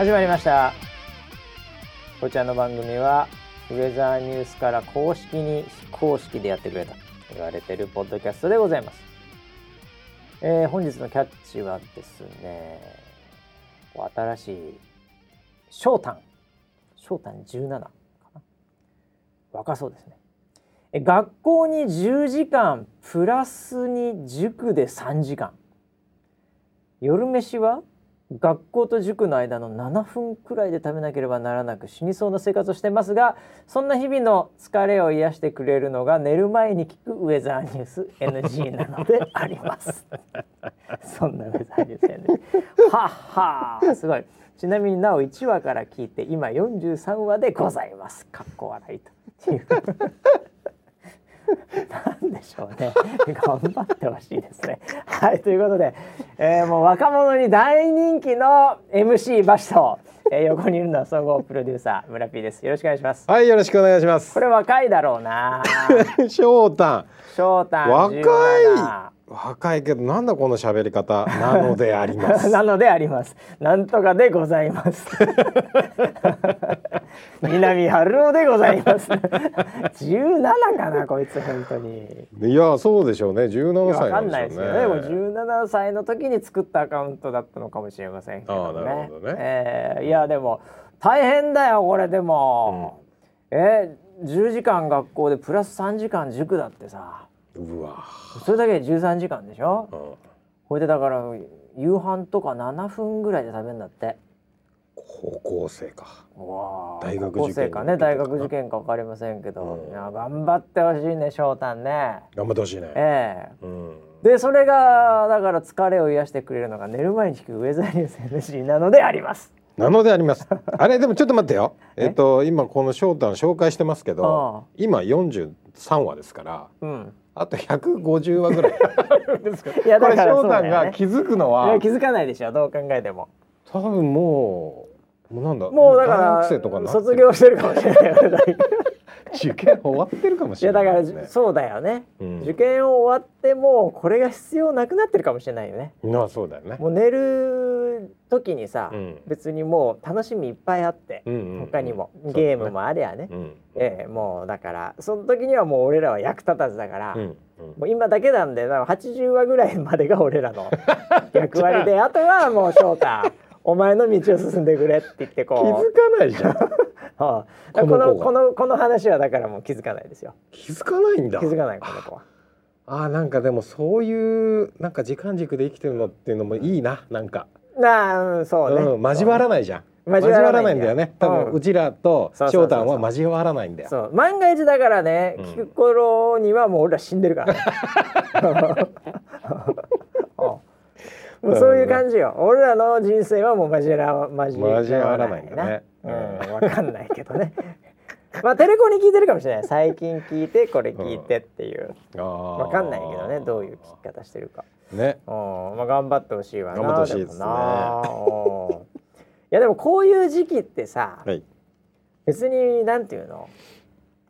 始まりました。こちらの番組はウェザーニュースから公式に非公式でやってくれと言われてるポッドキャストでございます、えー、本日のキャッチはですね新しい翔太翔太17かな？若そうですね。学校に10時間プラスに塾で3時間。夜飯は学校と塾の間の7分くらいで食べなければならなく死にそうな生活をしてますがそんな日々の疲れを癒してくれるのが寝る前に聞くウェザーニュース NG なのであります。そんなウェザーニュース NG はっはすごい。ちなみになお1話から聞いて今43話でございます。かっこ笑いと。いうなんでしょうね。頑張ってほしいですね。はい、ということで、えー、もう若者に大人気の MC バシと、えー、横にいるのは総合プロデューサー村 P です。よろしくお願いします。はい、よろしくお願いします。これ若いだろうな。翔太。翔太。若い。若いけどなんだこの喋り方なのであります。なのであります。なんとかでございます。南春夫でございます。17かなこいつ本当に。いやそうでしょうね。17歳わかんないですけどね。でも17歳の時に作ったアカウントだったのかもしれませんけどね。なるほどね、えー、いやでも大変だよこれでも、うん、えー、10時間学校でプラス3時間塾だってさうわ。それだけで13時間でしょ、うん、これでだから夕飯とか7分ぐらいで食べるんだって。高校生か。大学受験か。ね。大学受験か分かりませんけど、うん、いや頑張ってほしいね翔太ね。頑張ってほしいね。ええ。ー、うん、でそれがだから疲れを癒してくれるのが寝る前に聞くウェザーニュース NC なのであります。なのであります。あれでもちょっと待ってよ。え？っと今この翔太の紹介してますけど、今43話ですから、うん、あと150話ぐらい。いやだから翔太が気づくのは、気づかないでしょどう考えても。多分もうもうなんだもうだから卒業してるかもしれない。受験終わってるかもしれない、ね、いやだからそうだよね、うん、受験終わってもこれが必要なくなってるかもしれないよね。まあそうだよね。もう寝る時にさ、うん、別にもう楽しみいっぱいあって、うんうんうん、他にも。ゲームもありゃね、ねえー、もうだからその時にはもう俺らは役立たずだから、うん。うん、もう今だけなんで80話ぐらいまでが俺らの役割で あ。とはもう翔太お前の道を進んでくれって言ってこう。気づかないじゃん。は あ、このこのこの話はだからもう気づかないですよ。気づかないんだ。気づかないこの子は。あなんかでもそういうなんか時間軸で生きてるのっていうのもいいななんか。なあそうね、うん、交わらないじゃん。交わらないんだよね。多分、うちらと翔太は交わらないんだよ。そう。万が一だからね、聞く頃にはもう俺ら死んでるから、ね もうそういう感じよ。俺らの人生はもう交わ交わらないんだね。うん、わかんないけどね。まあテレコに聞いてるかもしれない。最近聞いてこれ聞いてっていう。わかんないけどね、どういう聞き方してるか。ね。うん、まあ頑張ってほしいわな。頑張ってほしいですね。いやでもこういう時期ってさ、はい、別になんていうの、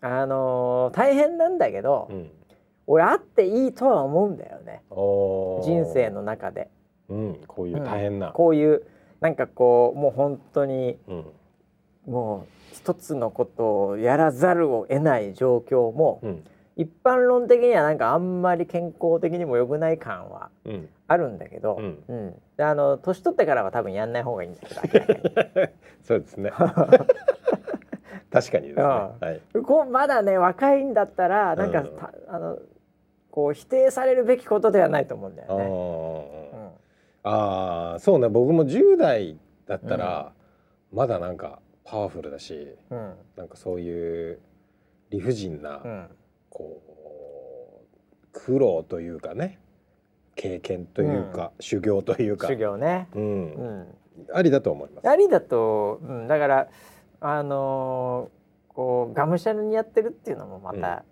あのー、大変なんだけど、うん、俺あっていいとは思うんだよね。人生の中で。うん、こういう大変な、うん、こういうなんかこうもう本当に、うん、もう一つのことをやらざるを得ない状況も、うん、一般論的にはなんかあんまり健康的にも良くない感はあるんだけど、うん。あの年取ってからは多分やんない方がいいんだけど そうですね。確かにですね、はい、こうまだね若いんだったらなんか、あのこう否定されるべきことではないと思うんだよね。ああそうね。僕も10代だったら、まだなんかパワフルだし、うん、なんかそういう理不尽な、うん、こう苦労というかね。経験というか、うん、修行というか。修行ね、うん、うん、ありだと思います。ありだと、うん、だからあのー、こうがむしゃらにやってるっていうのもまた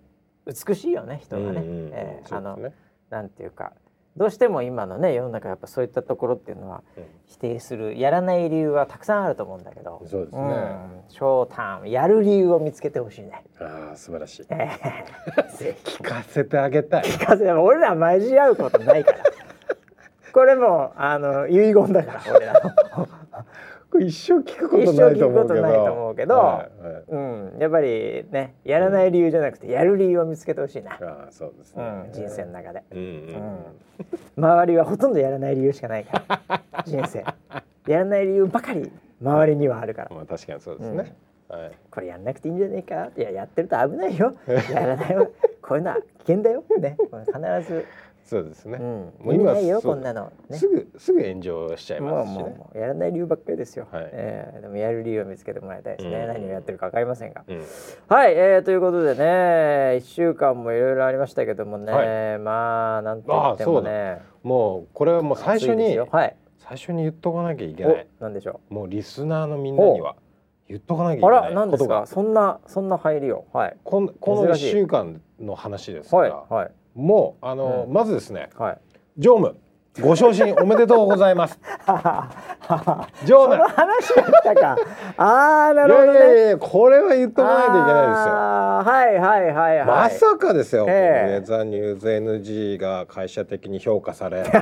美しいよね、人がね、えー、あのなんていうかどうしても今のね世の中やっぱそういったところっていうのは否定する、やらない理由はたくさんあると思うんだけど。そうですね、うん、ショータンやる理由を見つけてほしいね。ああ素晴らしい、えー、聞かせてあげたい。聞かせて俺ら交わうことないから。これもあの遺言だから俺らの一生聞くことないと思うけど。ないと思うけど、はいはい、うん、やっぱりね、やらない理由じゃなくて、やる理由を見つけてほしいな。あそうですね、うん、人生の中で、うんうん、周りはほとんどやらない理由しかないから、人生。やらない理由ばかり周りにはあるから。まあ確かにそうですね。はい、これやんなくていいんじゃないか？いややってると危ないよ。やらないよこういうのは危険だよ。ね。必ずそうですね。うん、もう今ないよこんなの、ね、すぐすぐ炎上しちゃいますし、ね、もうやらない理由ばっかりですよ。はい、えー、でもやる理由を見つけてもらいたいですね。うん、何をやってるかわかりませんが。うん、はい、えー、ということでね、一週間もいろいろありましたけどもね、はい、まあなんと言ってもね、もうこれはもう最初に、はい、最初に言っとかなきゃいけない。なんでしょう？もうリスナーのみんなには。言っとかなきゃいけないあら何ですか？そんなそんな入りを。はい。このこの1週間の話ですから、はいはい、もうあの、うん、まずですね、はい、常務ご昇進おめでとうございます。常務。話だったか。ああ、なるほど、ね、いやいやこれは言っとかないといけないですよ。はいはいはいはい。まさかですよ。えー、ザニューズ NG が会社的に評価され。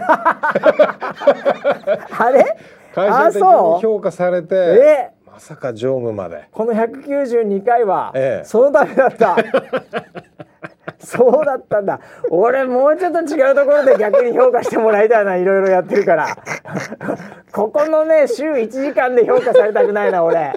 あれ？会社的に評価されて。えーまさか常務までこの192回は、ええ、そのためだったそうだったんだ。俺もうちょっと違うところで逆に評価してもらいたいないろいろやってるから。ここのね週1時間で評価されたくないな俺。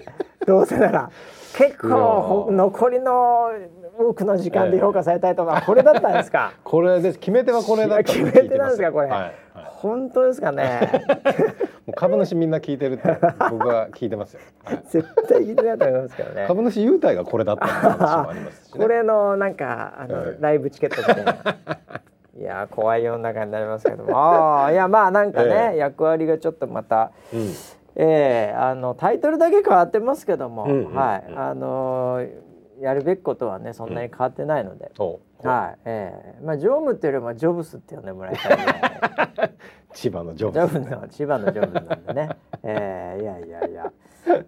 どうせなら。結構残りの多くの時間で評価されたいとか、これだったんですか？これです。決め手はこれだ決め手なんですかこれ、はいはい、本当ですかね。もう株主みんな聞いてるって 僕は聞いてますよ、はい、絶対聞いてないと思いますけどね。株主優待がこれだった話もありますし、ね、これのなんかあの、はい、ライブチケットみたいないや怖い世の中になりますけども。ああいやまあなんかね、えー、役割がちょっとまた、うん。えー、あのタイトルだけ変わってますけども、うんうん、はい。あのーやるべきことはねそんなに変わってないので、う。ん、はい、ええ。ー、まあ常務っていうよりもジョブスって呼んでもらいたい。千葉のジョブス、ね、の千葉のジョブスなんでね、ええー、いやいやいや。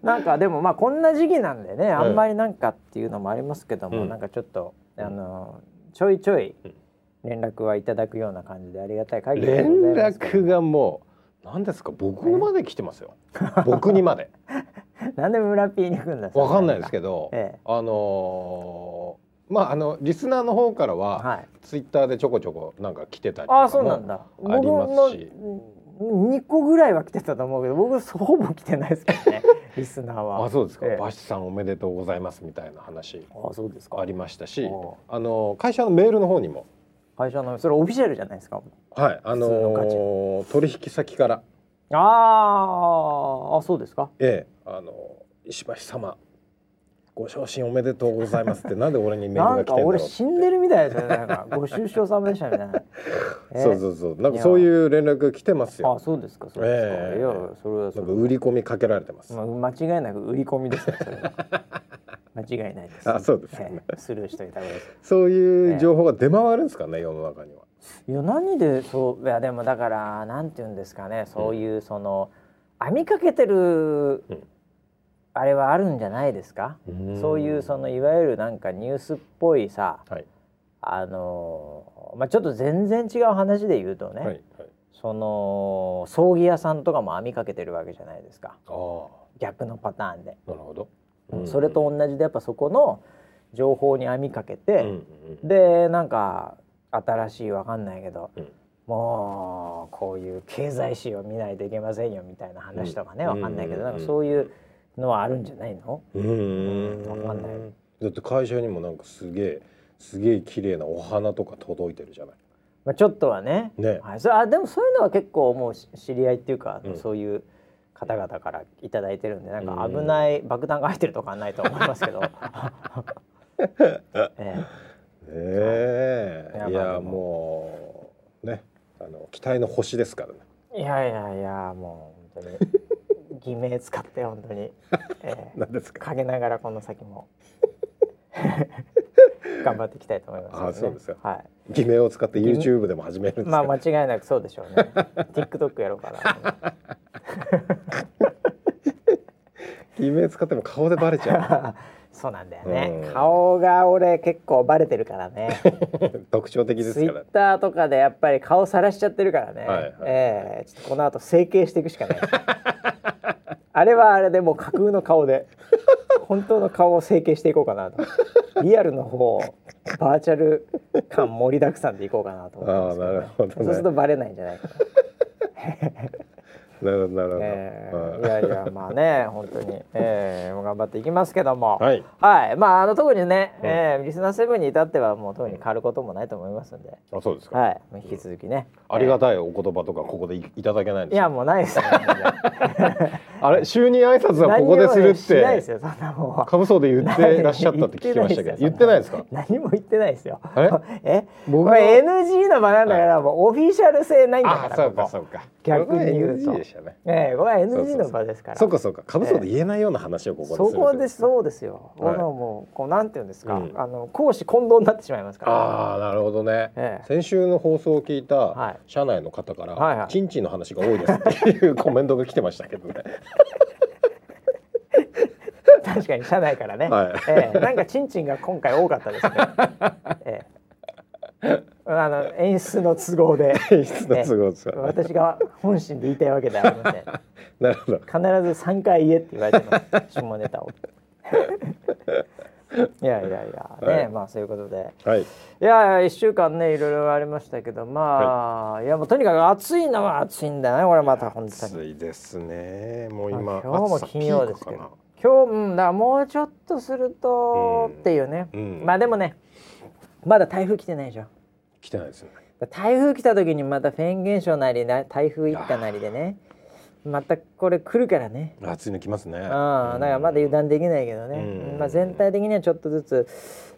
なんかでもまあこんな時期なんでねあんまりなんかっていうのもありますけども、うん、なんかちょっとあのちょいちょい連絡はいただくような感じでありがたい限りでございます連絡がもう何ですか？僕まで来てますよ、僕にまで。なんで村ピーに行くんだわかんないですけど、ええ、あのー、まああのリスナーの方からは、はい、ツイッターでちょこちょこなんか来てたりとかもありますし。2個ぐらいは来てたと思うけど僕ほぼ来てないですけどね リスナーは。あそうですか、ええ、バシさんおめでとうございますみたいな話。あそうですか。ありましたしあの会社のメールの方にも。会社のそれオフィシャルじゃないですか？はいあのー、取引先から。ああそうですか。ええあの石橋様ご昇進おめでとうございますってなんで俺にメールが来てんだろう俺死んでるみたいですよねなんかご出生様でしたみたいな、そうそうそう。なんかそういう連絡来てますよ。あそうですかそうですか、えー、いやそれはそれ売り込みかけられてます、まあ、間違いなく売り込みですよそれは。間違いないです、あそうですね、えー、スルーしといた方がいいそういう情報が出回るんですかね、世の中には。いや何でそういやでもだからなんて言うんですかね。そういうその、編みかけてる、あれはあるんじゃないですか？そういうそのいわゆるなんかニュースっぽいさ、はい、あのまあちょっと全然違う話で言うとね、はいはい、その葬儀屋さんとかも編みかけてるわけじゃないですか。逆のパターンで。なるほど、うん、それと同じでやっぱそこの情報に編みかけて、うんうん、でなんか新しいわかんないけど、うん、もうこういう経済史を見ないといけませんよみたいな話とかね、うん、わかんないけどなんかそういうのはあるんじゃないの？うん。わかんない。だって会社にもなんかすげえすげえ綺麗なお花とか届いてるじゃない？まあちょっとはね。ね、はい、そあでもそういうのは結構もう知り合いっていうか、うん、そういう方々から頂いてるんでなんか危ない爆弾が入ってるとかはないと思いますけど。ええ。え。い。やもうね。あの期待の星ですからね。いやいやいやもう本当に偽名使って本当に、えー、何ですか？陰ながらこの先も 頑張っていきたいと思います、ね、あそうですよ。はい。偽名を使って YouTube でも始めるんですまあ間違いなくそうでしょうね。TikTok やろうかな。偽名使っても顔でバレちゃう。そうなんだよね、うん、顔が俺結構バレてるからね。特徴的ですから。ツイッターとかでやっぱり顔さらしちゃってるからね、はいはい、えー、ちょっとこの後整形していくしかない。あれはあれでもう架空の顔で本当の顔を整形していこうかなと。リアルの方バーチャル感盛りだくさんでいこうかなと思ってますね、なるほど、ね、そうするとバレないんじゃないかな。なるほどなるほど、えー、い。やいやまあね本当に、えー、頑張っていきますけども。はい、はい、まああの特にね、うん、えー、リスナーセブンに至ってはもう特に変わることもないと思いますんで。あそうですか。はい。引き続きね、ありがたいお言葉とかここでいただけないんですいやもうないですね あれ就任挨拶はここでするってないですよそんなもん株総で言ってらっしゃったって聞きましたけど言ってないですか？何も言ってないですよ。え？僕は NG の場なんだから、もうオフィシャル性ないんだからそうかそうか逆に言うと、ね、ええこれは NG の場ですから。そうかそうか。株総で言えないような話をここでそこでそうですよ、はい、もうこうなんていうんですか、うん、あの講師混同になってしまいますから。ああなるほどね、ええ、先週の放送を聞いた社内の方から、はいはい、チンチンの話が多いですっていうコメントが来てましたけどね。確かに社内からね、はい、ええ、なんかチンチンが今回多かったですね、ええあの演出の都合で。演出の都合です、ね、私が本心で言いたいわけではありません。なるほど。必ず三回言えって言われてます。下ネタを。いやいやいや。ね、はい、まあそういうことで、はい、いや一週間ねいろいろありましたけどまあ、はい、いやもうとにかく暑いのは暑いんだねこれまた本当に。暑いですね。もう今、今日も金曜ですけど。今日うんだもうちょっとすると、っていうね、うん、まあでもねまだ台風来てないでしょ来てないですよね。台風来た時にまたフェーン現象なりな台風一過なりでね。またこれ来るからね。暑いの来ますね。ああだからまだ油断できないけどね、うん、まあ、全体的にはちょっとずつ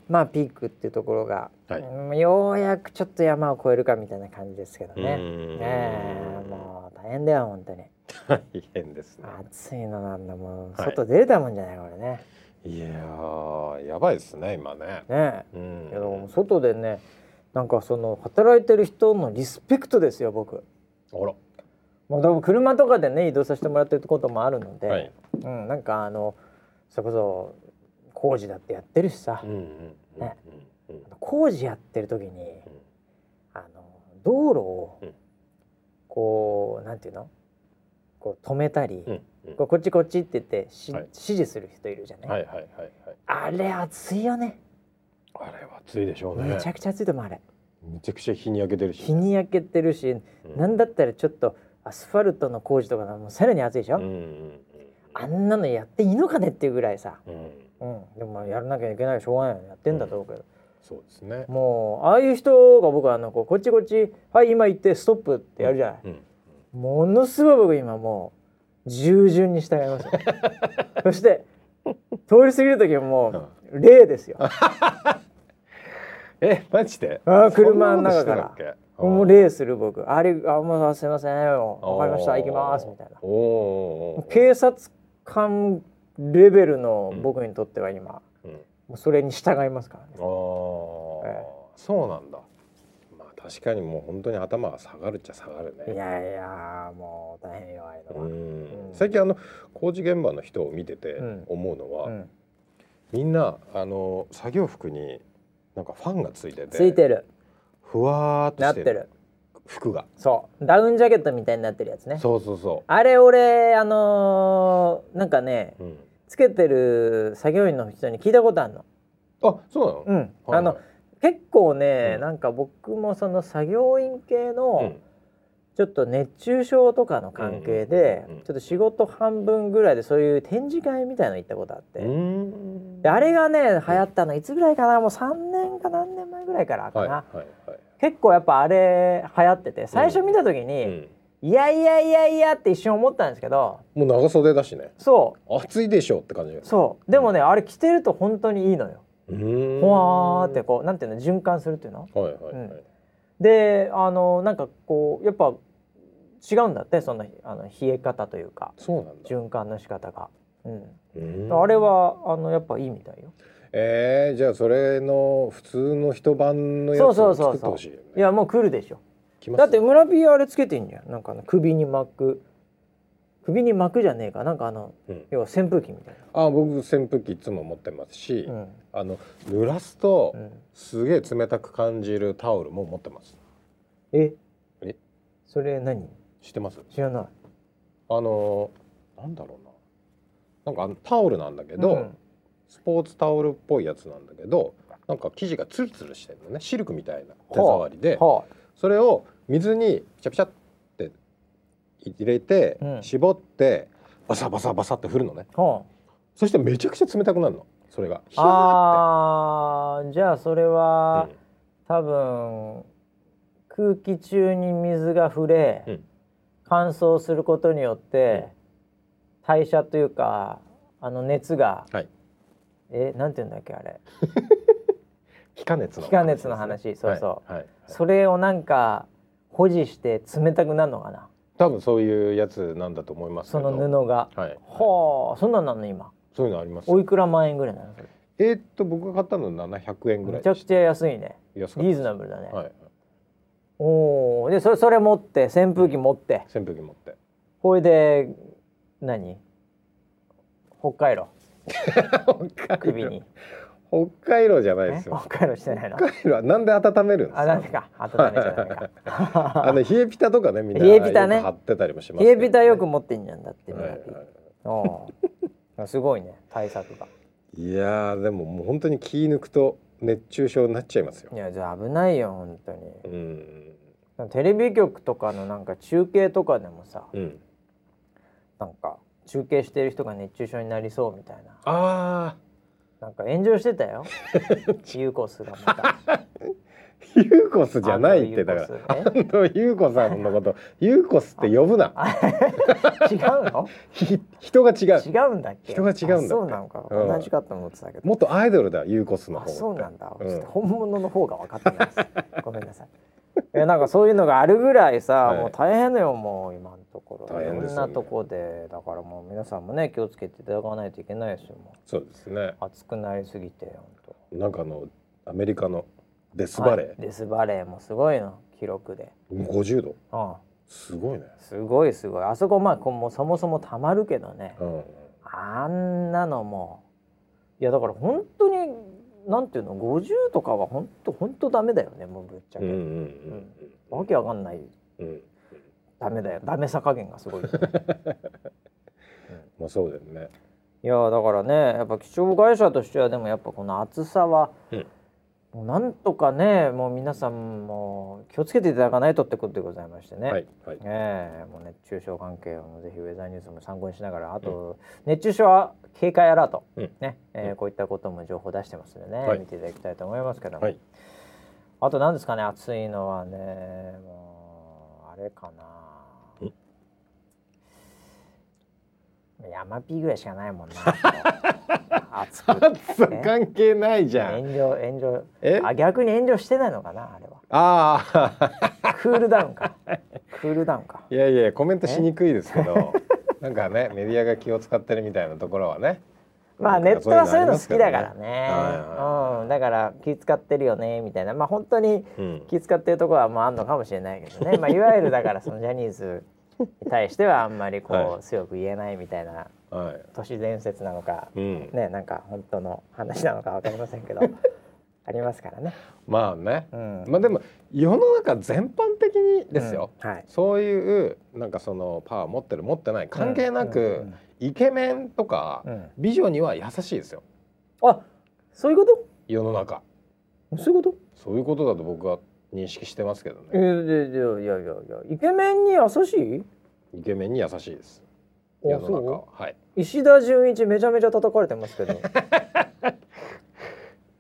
まあピークっていうところが、はい、ようやくちょっと山を越えるかみたいな感じですけどね。ええもう大変だよ本当に。大変ですね。暑いのなんだもう、外出れたもんじゃないこれね。い。ややばいですね今ね。ねえ、うん、いやも外でねなんかその働いてる人のリスペクトですよ僕。あら。もうでも車とかでね移動させてもらってることもあるので、はい、うん、なんかあのそれこそ工事だってやってるしさ、ね、工事やってる時に、うん、あの道路をこうなんていうの？こう止めたり、うんうん、ここっちこっちって言ってし、はい、指示する人いるじゃない、あれ熱いよね。あれは暑いでしょうね。めちゃくちゃ暑いと思うあれ。めちゃくちゃ日に焼けてるし、日に焼けてるし、うん、なんだったらちょっとアスファルトの工事とかもさらに暑いでしょ、うんうんうん、あんなのやっていいのかねっていうぐらいさ、うん、うん、でもやらなきゃいけないしょうがないよやってんだと思うけど、そうですね。もうああいう人が僕はあのこうこっちこっちはい今行ってストップってやるじゃない、ものすごい僕今もう従順に従います そして通り過ぎる時はもう礼ですよ えマジで？あ車の中から。もうレーする僕。あれあもうすいません。わかりました。行きます。みたいな。警察官レベルの僕にとっては今、うん、もうそれに従いますからね。あ、ええ、そうなんだ。まあ確かにもう本当に頭が下がるっちゃ下がるね。いやいやもう大変弱いのは、うん、最近あの工事現場の人を見てて思うのは、うん、みんなあの作業服になんかファンがついててついてる。ふわっとしてる。服が。そう。ダウンジャケットみたいになってるやつね。そうそうそう。あれ俺あのー、なんかね、うん、つけてる作業員の人に聞いたことあるの。あそうなの？うん、はいはい、あの結構ね、うん、なんか僕もその作業員系の、うんちょっと熱中症とかの関係で、ちょっと仕事半分ぐらいでそういう展示会みたいの行ったことあって。であれがね流行ったのいつぐらいかな？もう3年か何年前ぐらいからかな、結構やっぱあれ流行ってて最初見た時に、いやいやいやいやって一瞬思ったんですけどもう長袖だしね。そう。暑いでしょって感じ。そう。でもね、うん、あれ着てると本当にいいのよ。ほわーってこうなんていうの循環するっていうの？はいはい、はい。うん、であのなんかこうやっぱ違うんだってそのあの冷え方というかそうなんだ。循環の仕方が、うん、あれはあのやっぱいいみたいよ。えー、じゃあそれの普通の一晩のやつを作ってほしい、ね、いやもう来るでしょ。だって村ピーあれつけてんじゃん。なんか首に巻く首に巻くじゃねえか。なんかあの、うん、要は扇風機みたいな。あ僕扇風機いつも持ってますし、うん、あの濡らすと、すげえ冷たく感じるタオルも持ってます。え？え？それ何？知ってます？知らない。あのなんだろうな。なんかタオルなんだけど、うん、スポーツタオルっぽいやつなんだけどなんか生地がツルツルしてるのね。シルクみたいな手触りで、はあ、それを水にピチャピチャ入れて、うん、絞ってバサバサバサって振るのね、はあ、そしてめちゃくちゃ冷たくなるの。それが。ああじゃあそれは、うん、多分空気中に水が触れ、うん、乾燥することによって、代謝というかあの熱が、はい、えなんて言うんだっけあれ。気化熱の気化熱の話。そうそう、はい。はい、それをなんか保持して冷たくなるのかな多分そういうやつなんだと思いますその布が。はい、はあそんなんなの今。そういうのありますおいくら万円ぐらいなのえー、っと僕が買ったの700円ぐらいめちゃくちゃ安いね。リーズナブルだね、はい、おおでそれそれ持って扇風機持って、うん、扇風機持って。ほいで何？北海道。首に北海道じゃないですよ。北海道してないの？北海道はなんで温めるんですか？あ、なんでか？温めちゃダメか。あの 冷えピタとかね、みんな冷えピタね。貼ってたりもします、ね、冷えピタよく持ってんじゃんだって。はいはい、すごいね、対策が。いやでももう本当に気抜くと熱中症になっちゃいますよ。いやじゃあ危ないよ本当に。うん。テレビ局とかのなんか中継とかでもさ、うん、なんか中継してる人が熱中症になりそうみたいな。ああ。なんか炎上してたよ。ユーコスがまた。ユーコスじゃないってだから。安藤優子さんのこと。ユーコスって呼ぶな。違うの？人が違う。違うんだっけ？人が違うんだそうなんか、同じかと思ってたけど。もっとアイドルだユーコスの方そうなんだ、うん、本物の方が分かってないです。ごめんなさい。えなんかそういうのがあるぐらいさ、はい、もう大変だよもう今。のところ、ね、いろんなとこでだからもう皆さんもね気をつけていただかないといけないですよそうですね。暑くなりすぎて本当なんかあのアメリカのデスバレー、はい、デスバレーもすごいの。記録で。50度ああすごいね。すごいすごい。あそこまあこもそもそもたまるけどね、うん、あんなのもいやだから本当になんていうの50とかは本当本当ダメだよねもうぶっちゃけ、うんうんうん。うん、わけわかんない、うん、ダメだよ。ダメさ加減がすごい、うん、まあそうだよね。いやだからねやっぱ気象会社としてはでもやっぱこの暑さは、うん。もうなんとかねもう皆さんも気をつけていただかないとってことでございましてね、はいはい、えー、もう熱中症関係をぜひウェザーニュースも参考にしながらあと、うん、熱中症は警戒アラート、うん、ね、えー、こういったことも情報出してますのでね、はい、見ていただきたいと思いますけども、はい、あと何ですかね暑いのはねもうあれかな山ピーぐらいしかないもんな。熱く関係ないじゃん。炎上炎上。え？あ逆に炎上してないのかなあれは。ああクールダウンか。クールダウンか。いやいやコメントしにくいですけどなんかねメディアが気を使ってるみたいなところはね。まあネットはそういうの好きだからね、うん、だから気使ってるよねみたいな。まあ本当に気使ってるところはもうあんのかもしれないけどね、まあいわゆるだからそのジャニーズに対してはあんまりこう、はい、強く言えないみたいな、はい、都市伝説なのか、うん、ねなんか本当の話なのかわかりませんけど ありますからね。まあね、うん、まあでも世の中全般的にですよ、うん。はい、そういうなんかそのパワー持ってる持ってない関係なく、イケメンとか、美女には優しいですよ。あそういうこと？世の中。そういうこと？そういうことだと僕は認識してますけどね。えー、いやいやいやイケメンに優しい？イケメンに優しいです。世の中はい。石田純一めちゃめちゃ叩かれてますけど。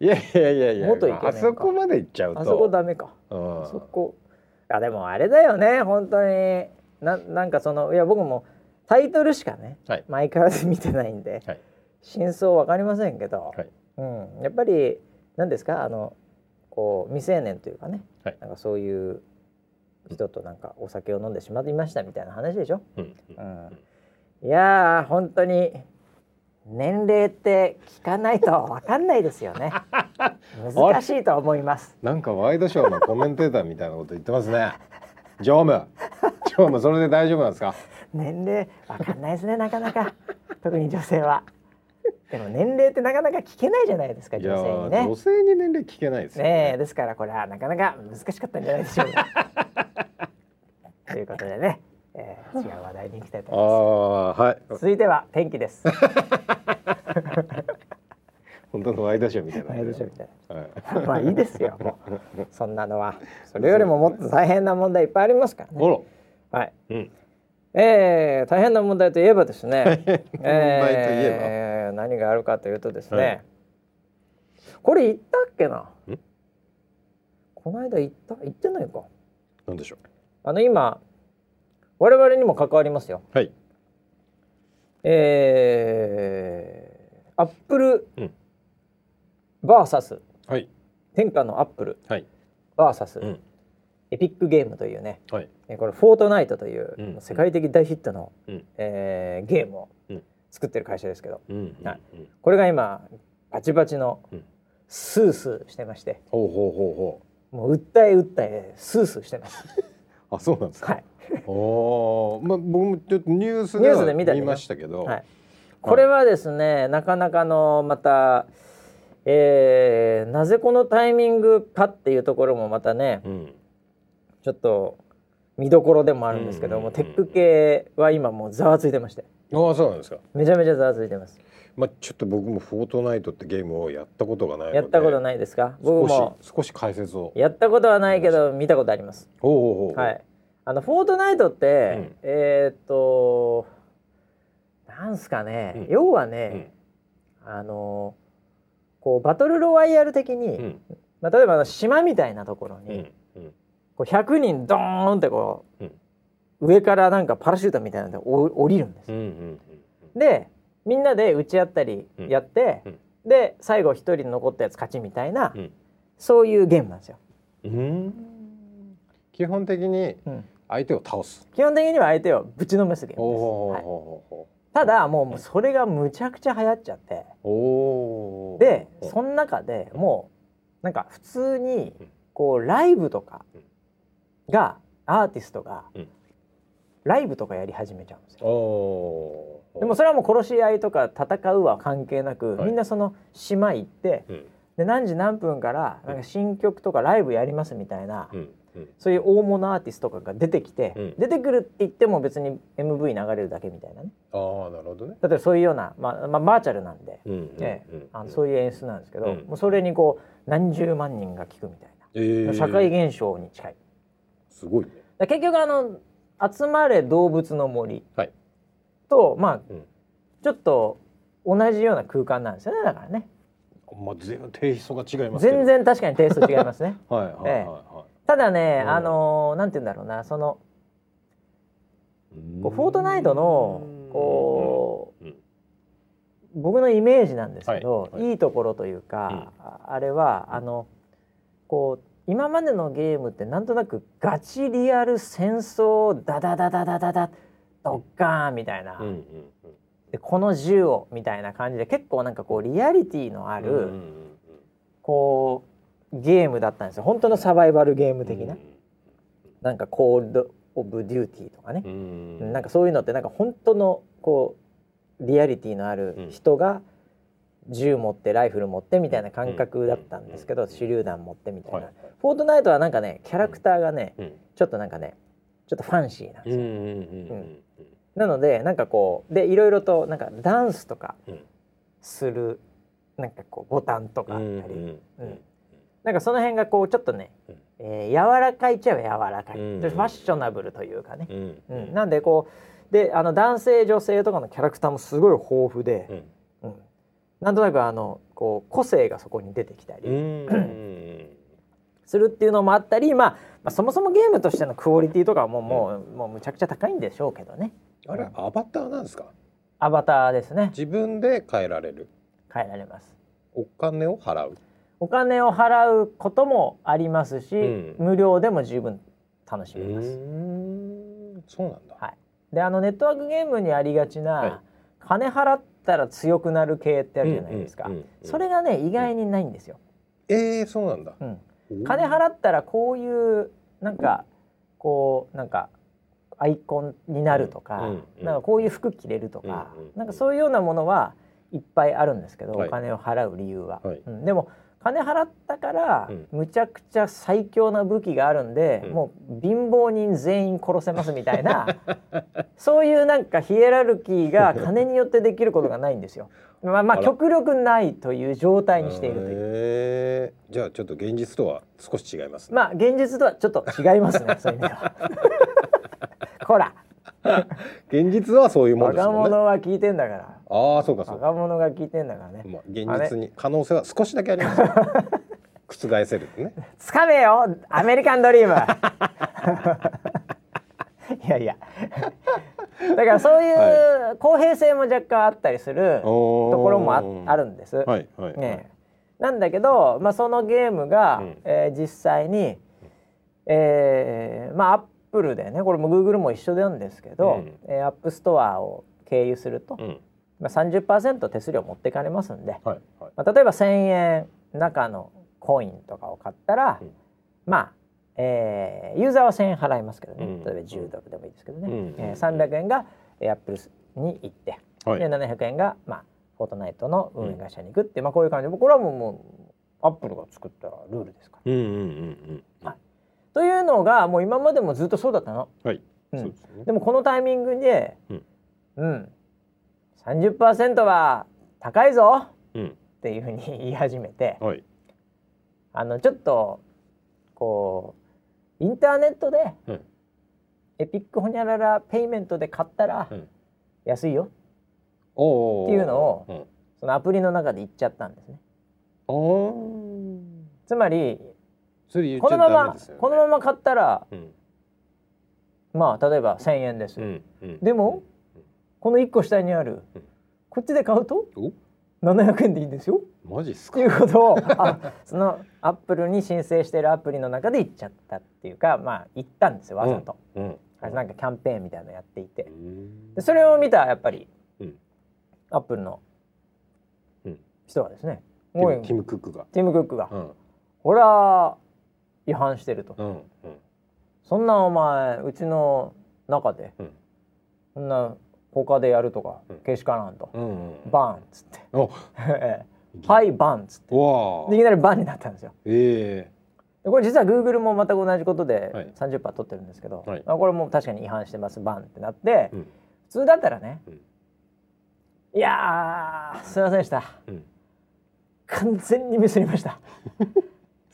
いやいやいやいや。元イケメンあそこまで行っちゃうと。あそこダメか。うん、そこ。あでもあれだよね本当にななんかそのいや僕もタイトルしかね、はい、前から見てないんで、はい、真相わかりませんけど、はい、うん、やっぱり何ですか？あのこう未成年というかね、はい、なんかそういう人となんかお酒を飲んでしまいましたみたいな話でしょ？うん、うん、いや本当に年齢って聞かないとわかんないですよね。難しいと思います。なんかワイドショーのコメンテーターみたいなこと言ってますね。常務、常務それで大丈夫なんですか？年齢わかんないですねなかなか特に女性は。でも年齢ってなかなか聞けないじゃないですか女性にね女性に年齢聞けないですね、ね、ですからこれはなかなか難しかったんじゃないでしょうか ということでねえー、違う話題に行きたいと思います。はい。続いては天気です。本当のワイドショーみたいな。ワイドショーみたいな。はい、まあいいですよ。もう そんなのは。それよりももっと大変な問題いっぱいありますからね。はい。うん。えー、大変な問題といえばですね。えー、何があるかというとですね。はい、これ言ったっけな？この間言った？言ってないか。なんでしょう？あの今我々にも関わりますよ。はい。えー、アップルバーサス、はい、天下のアップル、はい、バーサス、うん、エピックゲームというね、はい、これフォートナイトという、うん、世界的大ヒットの、うん、えー、ゲームを作ってる会社ですけど、うんはい、これが今バチバチのスースーしてまして、ほうほうほうほう。もう訴え訴えスースーしてます。あそうなんですか。はい。おまあ僕もちょっとニュースでは見ましたけど、はい、これはですねなかなかのまた、えー、なぜこのタイミングかっていうところもまたね、うん、ちょっと見どころでもあるんですけども、テック系は今もうざわついてまして。ああそうなんですか。めちゃめちゃざわついてます。まあちょっと僕もフォートナイトってゲームをやったことがないやったことないですか？僕も。少し解説を。やったことはないけど見たことあります。おおはい。あのフォートナイトって、うん、えー、っとなんすかね、うん、要はね、うん、あのこうバトルロワイヤル的に、まあ、例えば島みたいなところに、こう100人ドーンってこう、上からなんかパラシュートみたいなので降りるんです。よ。でみんなで打ち合ったりやって、で最後1人残ったやつ勝ちみたいな、そういうゲームなんですよ。基本的に、相手を倒す。基本的には相手をぶちのめすゲームです、はい、ただもうそれがむちゃくちゃ流行っちゃって。でその中でもうなんか普通にこうライブとかがアーティストがライブとかやり始めちゃうんですよ。でもそれはもう殺し合いとか戦うは関係なく、みんなその島行って、で何時何分からなんか新曲とかライブやりますみたいな、そういう大物アーティストとかが出てきて、うん、出てくるって言っても別に MV 流れるだけみたいなね。ああなるほどね。例えばそういうような、まあまあ、バーチャルなんで、あのそういう演出なんですけど、うん、もうそれにこう何十万人が聞くみたいな、えー、社会現象に近いすごい、ね、結局あの「集まれ動物の森」と、はい、まあ、ちょっと同じような空間なんですよねだからね。まあ、全然テイストが違います全然確かにテイスト違いますね。はいはいはい、はい。ええ。ただね、あのー、なんて言うんだろうなそのこうフォートナイトのこう、僕のイメージなんですけど、はい。はい、いいところというか、うん、あれはあのこう今までのゲームってなんとなくガチリアル戦争ダダダダダダダドッカーンみたいな、でこの銃をみたいな感じで結構なんかこうリアリティのある、こうゲームだったんですよ。本当のサバイバルゲーム的な、うん、なんかコール・オブ・デューティーとかね、うん、なんかそういうのってなんか本当のこうリアリティのある人が銃持ってライフル持ってみたいな感覚だったんですけど、手榴弾持ってみたいな、はい、フォートナイトはなんかねキャラクターがね、ちょっとなんかねちょっとファンシーなんですよ。なのでなんかこうでいろいろとなんかダンスとかする、なんかこうボタンとかあったり、うんなんかその辺がこうちょっとね、うん、えー、柔らかいっちゃ柔らかい、うん、ファッショナブルというかね、うん。うん、なんでこうであの男性女性とかのキャラクターもすごい豊富で、うん、なんとなくあのこう個性がそこに出てきたりするっていうのもあったり、まあ、まあそもそもゲームとしてのクオリティとかももう,、もうむちゃくちゃ高いんでしょうけどね。あれ、アバターなんですか？アバターですね自分で変えられる？変えられますお金を払う？お金を払うこともありますし、うん、無料でも十分楽しめます。そうなんだ。はい。であのネットワークゲームにありがちな、はい、金払ったら強くなる系ってあるじゃないですか。それがね意外にないんですよ。うん、ええー、そうなんだ。うん。金払ったらこういうなんかこうなんかアイコンになるとか、なんかこういう服着れるとか、なんかそういうようなものはいっぱいあるんですけど、はい、お金を払う理由は。でも金払ったから、むちゃくちゃ最強な武器があるんで、うん、もう貧乏人全員殺せますみたいな そういうなんかヒエラルキーが金によってできることがないんですよ。まあまあ極力ないという状態にしているという。えー、じゃあちょっと現実とは少し違います、ね、まあ現実とはちょっと違いますねそういう意味では。こら。現実はそういうもんですもんね。若者は聞いてんだから。ああそうかそう若者が聞いてんだからね、まあ、現実に可能性は少しだけあります 覆せるね。つかめよアメリカンドリーム いやいや。だからそういう公平性も若干あったりするところもああるんです、はいはい、ね、なんだけど、まあ、そのゲームが、うん、えー、実際に、えー、まあアップルでねこれもグーグルも一緒なんですけど、うん、えー、アップストアを経由すると、うん。まあ、30%手数料持ってかれますんで、はいはい、まあ、例えば1,000円中のコインとかを買ったら、うん、まあ、えー、ユーザーは1,000円払いますけどね、うん、例えば10ドルでもいいですけどね、うん、えー、300円がアップルに行って、はい、で700円が、まあ、フォートナイトの運営会社に行くって、まあ、こういう感じで。これはもうもうアップルが作ったルールですから。はい、というのがもう今までもずっとそうだったの。はい。うん、でね、でもこのタイミングで、うん、うん、30%は高いぞ、うん、っていうふうに言い始めて、はい、あのちょっとこうインターネットで、うん、エピックホニャララペイメントで買ったら、安いよ。っていうのを、そのアプリの中で言っちゃったんですね。つまりこのまま、このまま買ったら、まあ例えば1,000円です。でもこの1個下にある、こっちで買うと700円でいいんですよ。マジっすか？いうことをあ そのアップルに申請しているアプリの中で言っちゃったっていうかまあ言ったんですよわざと、うん、うん、なんかキャンペーンみたいなのやっていて。でそれを見たやっぱり、うん、アップルの人はですね、うん、もうティム・クックが。ティム・クックが、うん、これは違反してると、うんうん、そんなお前うちの中で、そんな他でやるとか、けしからんと、バンっつって。はいバンっつって。いきなりバンになったんですよ。えー、これ実はグーグルも全く同じことで30%取ってるんですけど、はい、これも確かに違反してます。バンってなって、うん、普通だったらね、うん、いやすいませんでした、うん、完全にミスりました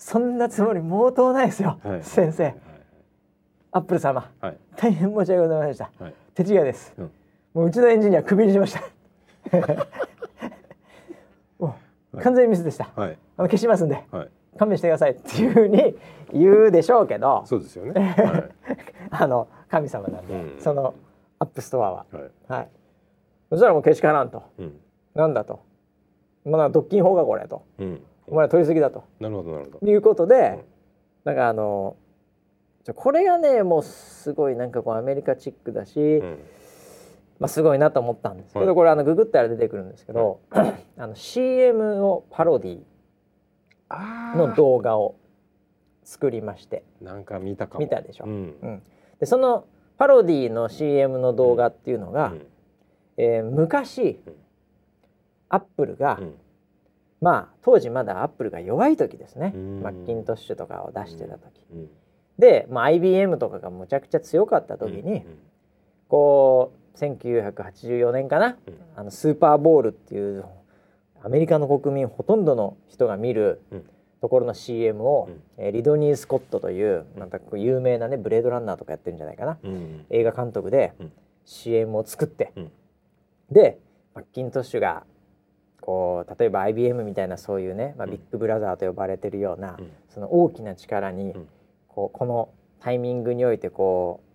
そんなつもり毛頭ないですよ、はい、先生、はい、アップル様、大変申し訳ございませんでした、手違いです、もううちのエンジニアクビにしました。完全にミスでした、はい、あの消しますんで、はい、勘弁してくださいっていうふうに言うでしょうけど。そうですよね、はい、あの神様なんで、うん、そのアップストアは、はい。そしたらもうけしからんと、うん、なんだと。まだ独禁法がこれと、うん、お前ら取りすぎだと。なるほどなるほど。いうことで、うん、なんかあのこれがねもうすごいなんかこうアメリカチックだし、うん。まあ、すごいなと思ったんですけど、はい、これあのググったら出てくるんですけど、はい、あの CM のパロディの動画を作りまして。なんか見たか見たでしょ、うん、うん、でそのパロディの CM の動画っていうのが、うん、えー、昔、うん、アップルが、うん、まあ当時まだアップルが弱い時ですね。マッキントッシュとかを出してた時、で、まあ、IBM とかがむちゃくちゃ強かった時に、こう1984年かな、うん、あのスーパーボールっていうアメリカの国民ほとんどの人が見るところの CM を、うん、えリドニー・スコットというなんか有名なねブレードランナーとかやってるんじゃないかな、うん、映画監督で CM を作って、でマッキントッシュがこう例えば IBM みたいなそういうね、まあ、ビッグブラザーと呼ばれてるような、その大きな力に、こうこのタイミングにおいてこう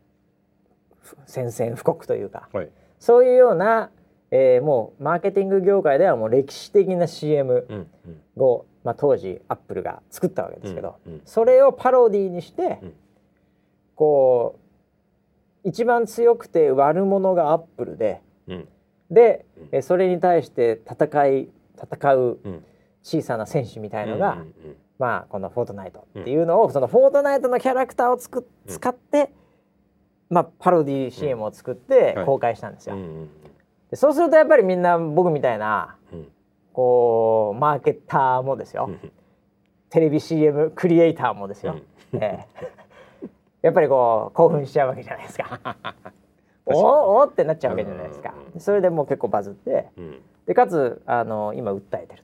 宣戦布告というか、はい、そういうような、えー、もうマーケティング業界ではもう歴史的な CM を、うん、まあ、当時アップルが作ったわけですけど、うんうん、それをパロディーにして、うん、こう一番強くて悪者がアップルで、うん、で、うん、それに対して戦い戦う小さな選手みたいのが、まあこの「フォートナイト」っていうのを、その「フォートナイト」のキャラクターをつく使って、まあ、パロディ CM を作って公開したんですよ。でそうするとやっぱりみんな僕みたいな、こうマーケッターもですよ、テレビ CM クリエイターもですよ、うん、えー、やっぱりこう興奮しちゃうわけじゃないですかおおってなっちゃうわけじゃないですか、それでもう結構バズって、うん、でかつあの今訴えてる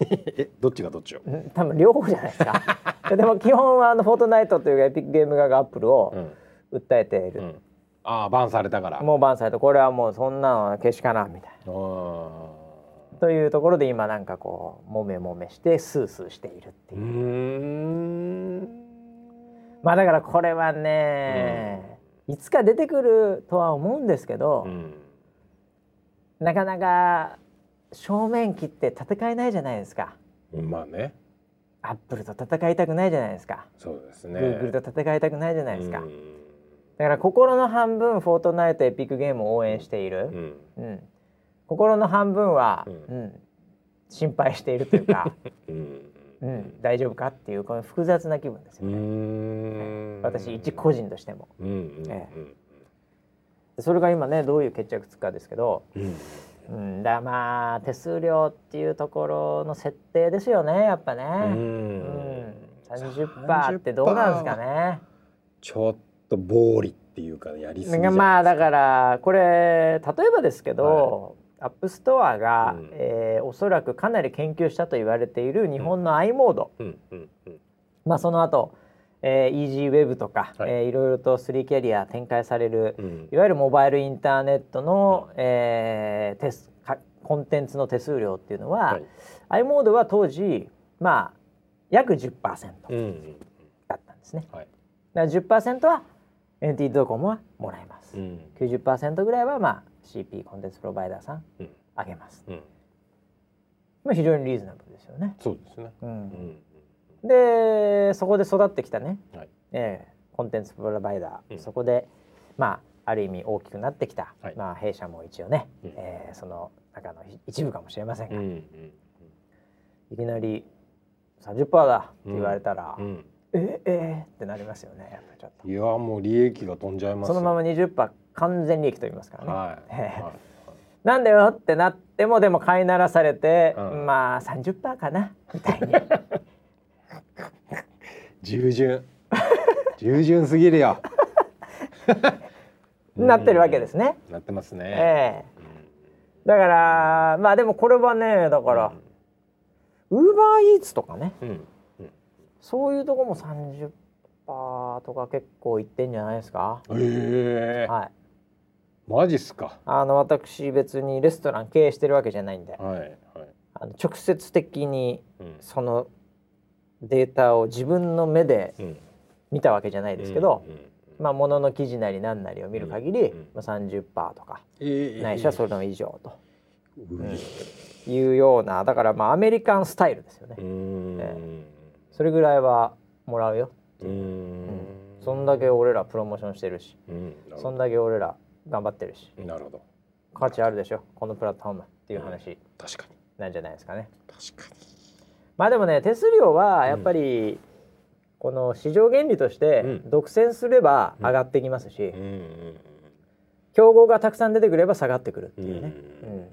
えどっちがどっちを？多分両方じゃないですか。でも基本はあのフォートナイトというエピックゲーム側がアップルを訴えている、うん。うん、ああバンされたから。もうバンされたこれはもうそんなのけしかなみたいな。というところで今なんかこうもめもめしてスースーしているっていう。まあだからこれはね、いつか出てくるとは思うんですけど、なかなか正面切って戦えないじゃないですか。まあね。アップルと戦いたくないじゃないですか。そうですね。グーグルと戦いたくないじゃないですか。だから心の半分フォートナイトエピックゲームを応援している。うん。うん、心の半分は、うん、うん、心配しているというか。うんうん、大丈夫かっていうこの複雑な気分ですよね。私一個人としても、うんうんええ、それが今ねどういう決着つくかですけど、うん、うん、だまあ手数料っていうところの設定ですよねやっぱね。うん、30%ってどうなんですかね。ちょっと暴利っていうかやりすぎまあだからこれ例えばですけど、はい、アップストアが、うん、えー、おそらくかなり研究したと言われている日本の i モード、うんうんうん、まあその後えー、イージーウェブとか、はい。えー、いろいろと3キャリア展開される、うん、いわゆるモバイルインターネットの、うん、えー、テスコンテンツの手数料っていうのは、はい、i モードは当時まあ約10%だったんですね。うんはい、だから10%は NT ドコモはもらえます。うん、90%ぐらいはまあ CP コンテンツプロバイダーさん、うん、あげます。うん、まあ非常にリーズナブルですよね。そうですね。うん、うんでそこで育ってきたね、はい、えー、コンテンツプロバイダー、うん、そこでまあある意味大きくなってきた、はい、まあ弊社も一応ね、うん、えー、その中の一部かもしれませんが、うんうん、いきなり30%だって言われたら、うん、ええー、ってなりますよね。やっぱちょっと。いやもう利益が飛んじゃいますそのまま20%完全利益と言いますからね。なんだよってなってもでも飼いならされて、うん、まあ30%かなみたいに。従順。従順すぎるよ。なってるわけですね。なってますね。ええ。ー、だからまあでもこれはねだからウーバーイーツとかね、うん。うん、そういうとこも30%とか結構いってんじゃないですか。へえ。ー、はい。マジっすか？あの私別にレストラン経営してるわけじゃないんで、はいはい、あの直接的にその、データを自分の目で見たわけじゃないですけど、まあ、ものの記事なり何なりを見る限り、まあ、30%とか、ないしはそれの以上と、いうようなだからまあアメリカンスタイルですよね。えそれぐらいはもらうよっていう、うん、そんだけ俺らプロモーションしてるし、そんだけ俺ら頑張ってるし。なるほど。価値あるでしょ。このプラットフォームっていう話、確かに。なんじゃないですかね。確かに。まあでもね手数料はやっぱり、この市場原理として独占すれば上がってきますし、競合がたくさん出てくれば下がってくるっていうね、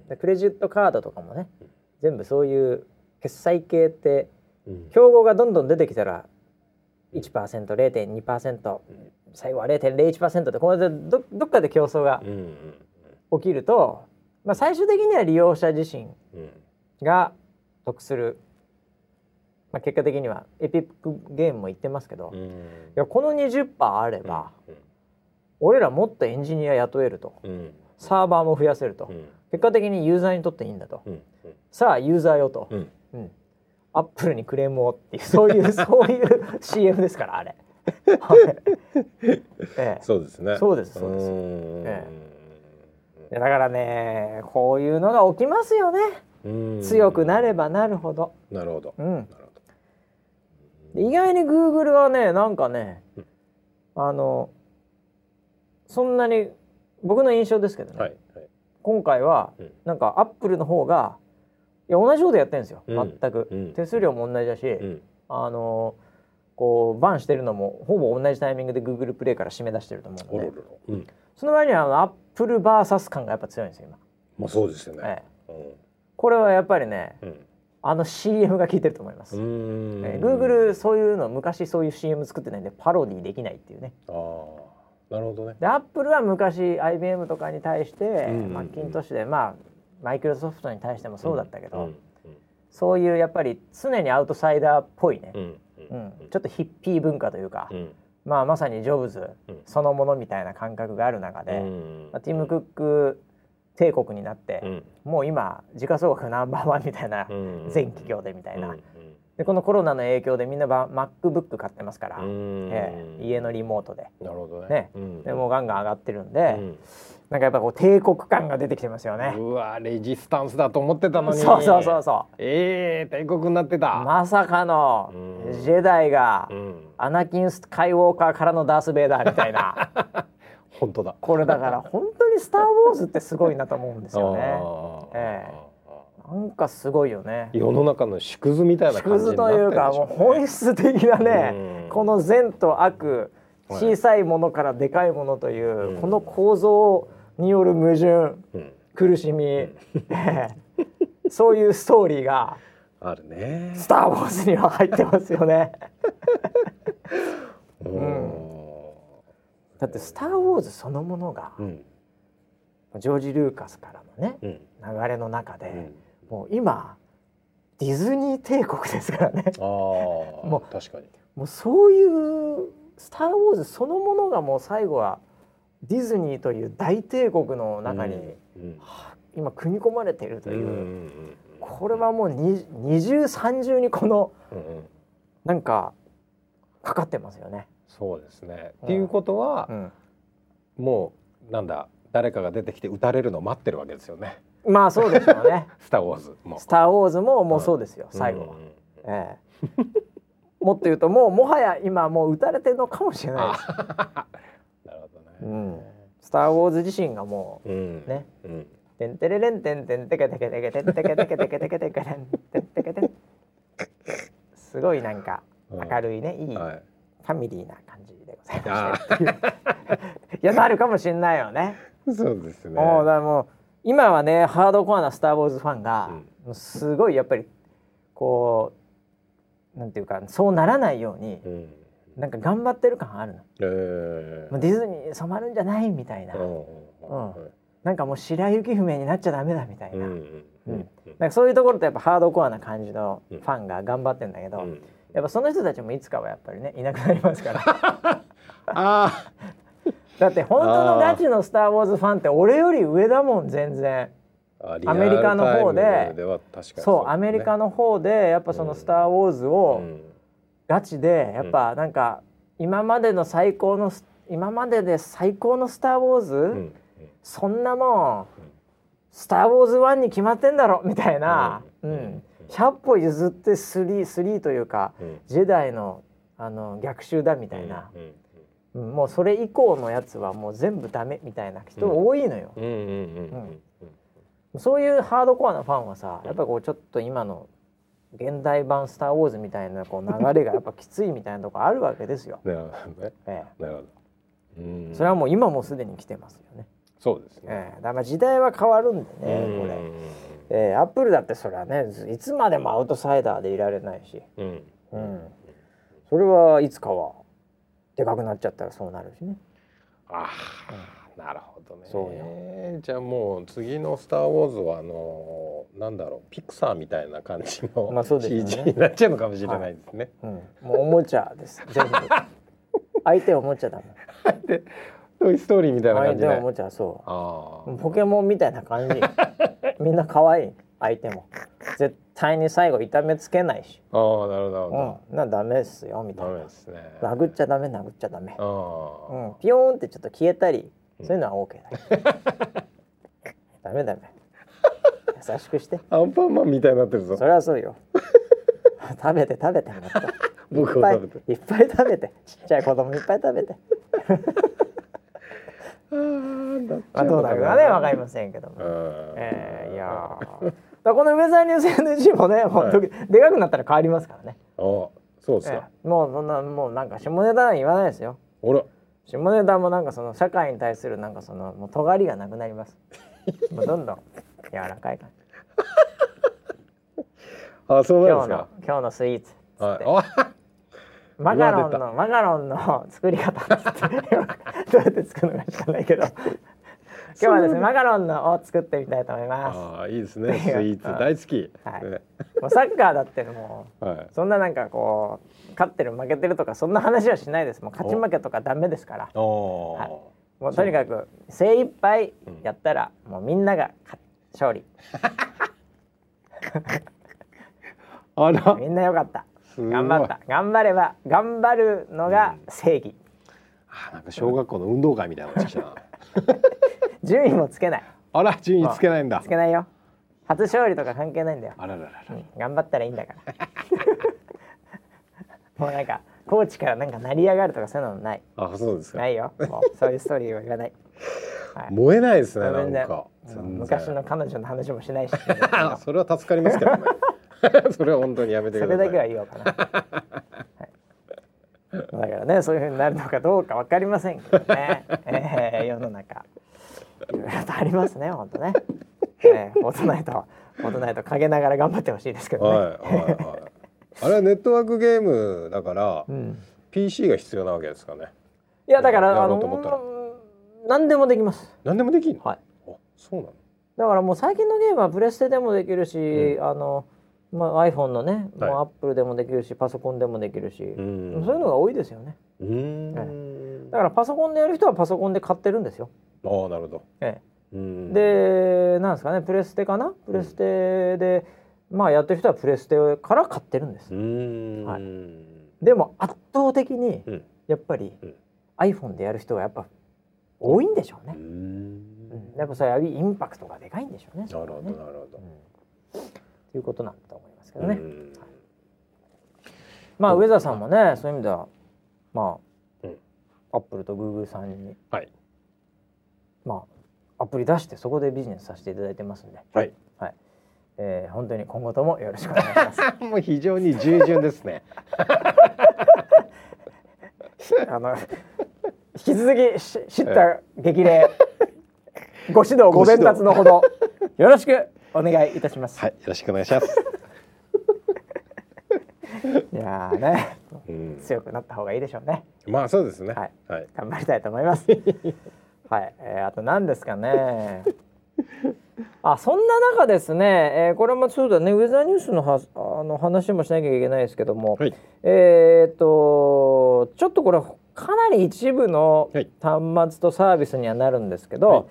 うん、クレジットカードとかもね全部そういう決済系って競合がどんどん出てきたら 1%0.2% 最後は0.01%ってこれでどどっかで競争が起きると、まあ、最終的には利用者自身が得する。まあ、結果的にはエピックゲームも言ってますけど、いやこの20%あれば、俺らもっとエンジニア雇えると、サーバーも増やせると、結果的にユーザーにとっていいんだと、さあユーザーよと、うんアップルにクレームをっていうそういう そういう CM ですからあれ。ええ、そうですね。そうですそうです。ええ、だからねこういうのが起きますよね。強くなればなるほど。なるほど。うん。意外にグーグルはねなんかね、うん、あのそんなに僕の印象ですけどね、はいはい、今回は、うん、なんかアップルの方がいや同じことやってるんですよ、うん、全く、手数料も同じだし、あのこうバンしてるのもほぼ同じタイミングでグーグルプレイから締め出してると思うので、その前にあのアップルバーサス感がやっぱ強いんですよ今。まあそうですよね、ええ、これはやっぱりね、あの CM が効いてると思います。えー、Google そういうの昔そういう CM 作ってないんでパロディできないっていうね。あなるほどね。で Apple は昔 IBM とかに対して、マッキントッシュでまあマイクロソフトに対してもそうだったけど、そういうやっぱり常にアウトサイダーっぽいね、うんちょっとヒッピー文化というか、まあ、まさにジョブズそのものみたいな感覚がある中で、まあ、ティム・クック帝国になって、うん、もう今時価総額ナンバーワンみたいな、全企業でみたいな、でこのコロナの影響でみんな MacBook 買ってますから、えー、家のリモートで。なるほどね、ね。でもうガンガン上がってるんで、なんかやっぱこう帝国感が出てきてますよね。うわレジスタンスだと思ってたのに。そうそうそうそう。ええー、帝国になってた。まさかのジェダイが、アナキン・スカイウォーカーからのダース・ベイダーみたいな。本当だ。これだから本当に「スター・ウォーズ」ってすごいなと思うんですよね。ええ、なんかすごいよね。世の中の縮図みたいな感じね、縮図というかもう本質的なね、この善と悪小さいものからでかいものという、この構造による矛盾、苦しみ、そういうストーリーがあるね。スター・ウォーズには入ってますよね。うん。だって「スター・ウォーズ」そのものが、うん、ジョージ・ルーカスからのね、うん、流れの中で、うん、もう今ディズニー帝国ですからね。あもう確かに。もうそういう「スター・ウォーズ」そのものがもう最後はディズニーという大帝国の中に、今組み込まれているという,、これはもう二重三重にこの、うなんかかかってますよね。そうですね。っていうことは、もうなんだ誰かが出てきて撃たれるのを待ってるわけですよね。まあそうでしょうね。スターウォーズも。スターウォーズももうそうですよ、最後は。ええ。もっと言うともうもはや今もう撃たれてるのかもしれないです。なるほどね。うん。スターウォーズ自身がもう、ね。てんてれれんてんてんてけてけてけてんてけてけてけてけてけてんてんてけてん。すごいなんか明るいね、いい。ファミリーな感じでございましいやなるかもしれないよね。そうですね。もうだもう今はねハードコアなスターウォーズファンが、うん、すごいやっぱりこうなんていうかそうならないように、うん、なんか頑張ってる感あるの。えー、ディズニー染まるんじゃないみたいな。うん、なんかもう白雪姫になっちゃダメだみたいな。うん、なんかそういうところとやっぱハードコアな感じのファンが頑張ってんだけど。やっぱその人たちもいつかはやっぱりねいなくなりますから。あ だって本当のガチの「スター・ウォーズ」ファンって俺より上だもん全然。アメリカの方で。そうアメリカの方でやっぱその「スター・ウォーズ」をガチでやっぱなんか今までの最高の今までで最高の「スター・ウォーズ」そんなもん「スター・ウォーズ1」に決まってんだろ？みたいな、うん、100歩譲って3というか、うん、ジェダイのあの逆襲だみたいな、うん、もうそれ以降のやつはもう全部ダメみたいな人多いのよ。そういうハードコアなファンはさやっぱこうちょっと今の現代版「スター・ウォーズ」みたいなこう流れがやっぱきついみたいなとこあるわけですよ。なるほどね。ええ、なるほど。それはもう今もすでに来てますよね。そうですね。ええ、だから時代は変わるんでねこれ。えー、アップルだってそれはねいつまでもアウトサイダーでいられないし、うん、うん、それはいつかはでかくなっちゃったらそうなるしね。ああ、うん、なるほどね。そうよ。じゃあもう次の「スター・ウォーズ」はあのー、なんだろうピクサーみたいな感じの、まあそうですね、CG になっちゃうのかもしれないですね。はい、うん、もうおもちゃです全部。相手おもちゃだもん。相手トイストーリーみたいな感じで。おもちゃそう。ポケモンみたいな感じ。みんな可愛い相手も。絶対に最後痛めつけないし。ああなるほど。うん、なダメですよみたいな。ダメですね。殴っちゃダメ殴っちゃダメ。うん、ピヨーンってちょっと消えたり、そういうのはオーケーだ。ダメダメ。優しくして。アンパンマンみたいになってるぞ。それはそうよ。食べて食べてもっと。僕いっぱいいっぱい食べて。ちっちゃい子供いっぱい食べて。あどうなるかねわかりませんけども。えー、いやだこのウェザーニュース NG もね、もう、はい、でかくなったら変わりますからね。あそうですか、えー、もうそんなもうなんか下ネタは言わないですよ。あら。下ネタもなんかその社会に対するなんかそのもう尖りがなくなります。もうどんどん柔らかい感じ。あそうなんですか今日のスイーツはいマカロンのマカロンの作り方どうやって作るのか知らないけど。今日はですねマカロンのを作ってみたいと思います。あいいですね。スイーツ。大好き、はい、もうサッカーだってもう、はい、そんななんかこう勝ってる負けてるとかそんな話はしないです。もう勝ち負けとかダメですから、はい、もうとにかく精一杯やったら、うん、もうみんなが勝利。あら。みんなよかった頑張った。頑張れば頑張るのが正義、うん、あなんか小学校の運動会みたいなした 順位もつけない。あら順位つけないんだ。つけないよ。初勝利とか関係ないんだよ。あらららうん、頑張ったらいいんだから。もうなんかコーチからなんか成り上がるとかそういうのない。あそうですか。ないよ。もうそういうストーリーは言わない、はい、燃えないですねなんか。昔の彼女の話もしないし。それは助かりますけどね それは本当にやめてください。それだけは言おうかな。はい、だからね、そういうふうになるのかどうかわかりませんけどね。えー、世の中。いろいろとありますね、本当ね。えー、フォートナイト、フォートナイト陰ながら頑張ってほしいですけどね。はいはいはい。あれはネットワークゲームだから、うん、PC が必要なわけですかね。いやだからあの何でもできます。何でもできる。はい。あ、そうなの？だからもう最近のゲームはプレステでもできるし、うん、あの。まあ、iPhone のね、はい、もうアップルでもできるしパソコンでもできるしそういうのが多いですよね、はい、だからパソコンでやる人はパソコンで買ってるんですよ。ああなるほど、ええ、でなんですかねプレステかな？プレステで、まあやってる人はプレステから買ってるんです、はい、でも圧倒的にやっぱり、うん、iPhone でやる人がやっぱ多いんでしょうね。うん、やっぱそういうインパクトがでかいんでしょうね。なるほどなるほど、うんということなんだと思いますけどね。まあ上田さんもねそういう意味ではまあ、うん、アップルとグーグルさんに、はい、まあアプリ出してそこでビジネスさせていただいてますんで、はい、はい、えー、本当に今後ともよろしくお願いします。もう非常に従順ですね。あの引き続きし知った激励、ご指導ご鞭達のほどよろしくお願いいたします。はい、よろしくお願いします。いやね、うん、強くなった方がいいでしょうね。まあそうですね。はい、はい、頑張りたいと思います。はい、えー、あと何ですかね。あそんな中ですね、えー、これもそうだねウェザーニュースのはあの話もしなきゃいけないですけども、はい、えっ、とちょっとこれかなり一部の端末とサービスにはなるんですけど、はい、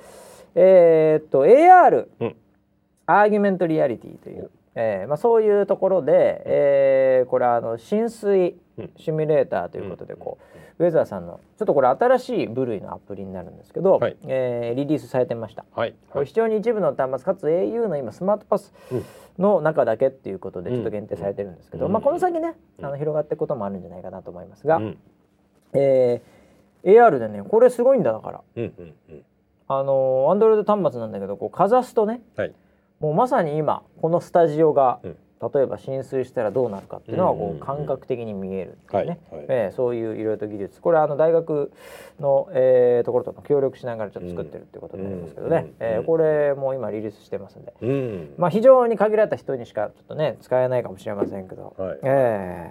えっ、と AR、うんアーギュメントリアリティという、えーまあ、そういうところで、えー、これはあの浸水シミュレーターということでこう、ウェザーさんのちょっとこれ新しい部類のアプリになるんですけど、はい、えー、リリースされてました、はい、これ非常に一部の端末かつ au の今スマートパスの中だけっていうことでちょっと限定されてるんですけど、うん、まあ、この先ねあの広がっていくこともあるんじゃないかなと思いますが、うん、えー、AR でねこれすごいんだだから、うんうんうん、あのアンドロイド端末なんだけどこうかざすとね、はいもうまさに今このスタジオが、うん、例えば浸水したらどうなるかっていうのはこう感覚的に見えるっていうね、えー、そういういろいろと技術。これはあの大学の、えー、ところと協力しながらちょっと作ってるっていうことになりますけどね、うん、えー、これも今リリースしてますんで、うん、まあ非常に限られた人にしかちょっとね使えないかもしれませんけど、はい、え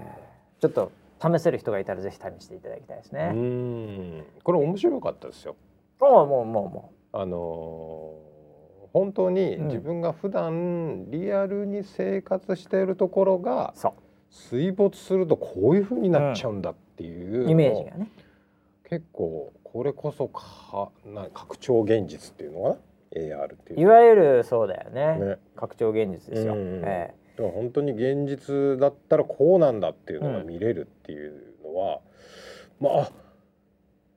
ー、ちょっと試せる人がいたらぜひ試していただきたいですね。これ面白かったですよ。ああもうもうもう。あのー本当に自分が普段リアルに生活しているところが水没するとこういうふうになっちゃうんだっていう、イメージがね。結構これこそかな拡張現実っていうのかな？AR っていういわゆるそうだよね、ね、拡張現実ですよ、うん、ええ、でも本当に現実だったらこうなんだっていうのが見れるっていうのは、うん、まあ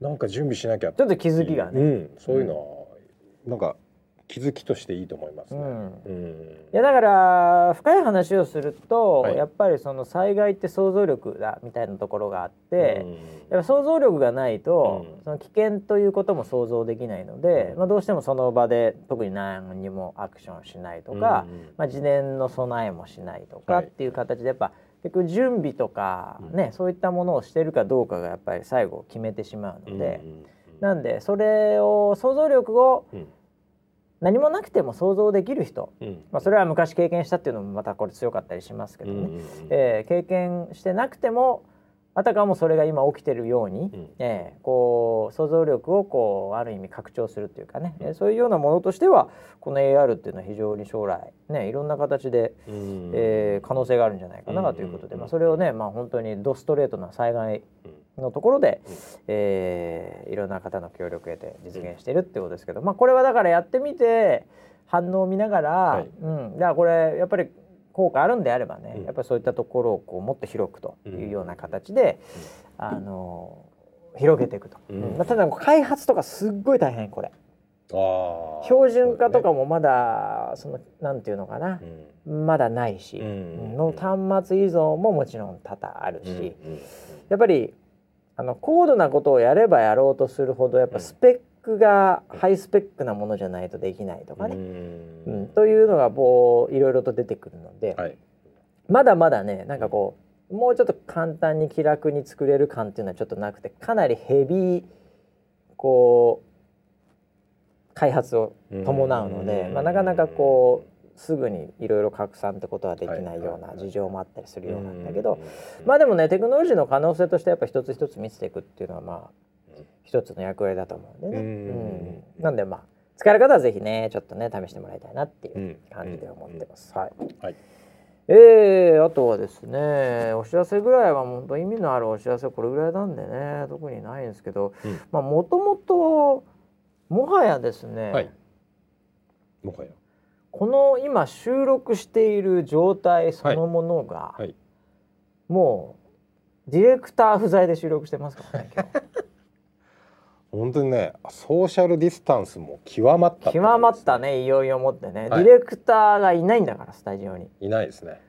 なんか準備しなきゃちょっと気づきがね、うん、そういうのは、なんか気づきとしていいと思います、ね、うん、いやだから深い話をすると、はい、やっぱりその災害って想像力だみたいなところがあって、うん、やっぱ想像力がないと、うん、その危険ということも想像できないので、まあ、どうしてもその場で特に何にもアクションしないとか、まあ、事前の備えもしないとかっていう形でやっぱ結局準備とかね、そういったものをしてるかどうかがやっぱり最後決めてしまうので、なんでそれを想像力を、何もなくても想像できる人、うん、まあ、それは昔経験したっていうのもまたこれ強かったりしますけどね、うんうんうん、えー、経験してなくてもあたかもそれが今起きてるように、うん、えー、こう想像力をこうある意味拡張するというかね、うん、そういうようなものとしてはこの AR っていうのは非常に将来ねいろんな形で、うん、えー、可能性があるんじゃないかなということで、まあ、それをね、まあ、本当にドストレートな災害のところで、うん、えー、いろんな方の協力を得て実現しているってことですけど、まあ、これはだからやってみて反応を見ながら、はい、うん、じゃあこれやっぱり効果あるんであればね、うん、やっぱりそういったところをこうもっと広くというような形で、うん、あの広げていくと、うん。まあ、ただ開発とかすっごい大変これ。標準化とかもまだそのなんていうのかな、まだないし、の端末依存ももちろん多々あるし、やっぱりあの高度なことをやればやろうとするほどやっぱスペックがハイスペックなものじゃないとできないとかね、うん、というのがこういろいろと出てくるので、はい、まだまだねなんかこうもうちょっと簡単に気楽に作れる感っていうのはちょっとなくてかなりヘビーこう開発を伴うので、まあ、なかなかこうすぐにいろいろ拡散ってことはできないような事情もあったりするようなんだけど、まあでもねテクノロジーの可能性としてやっぱ一つ一つ見せていくっていうのはまあ一つの役割だと思うんでね。うんなんでまあ使える方はぜひねちょっとね試してもらいたいなっていう感じで思ってます。はい、はい。えー、あとはですねお知らせぐらいは本当意味のあるお知らせこれぐらいなんでね特にないんですけど、うん、まあもともともはやですね、はい、もはやこの今収録している状態そのものが、はい。はい、もうディレクター不在で収録してますからね今日。本当にねソーシャルディスタンスも極まった、ね、極まったねいよいよもってね、はい、ディレクターがいないんだからスタジオに。いないですね。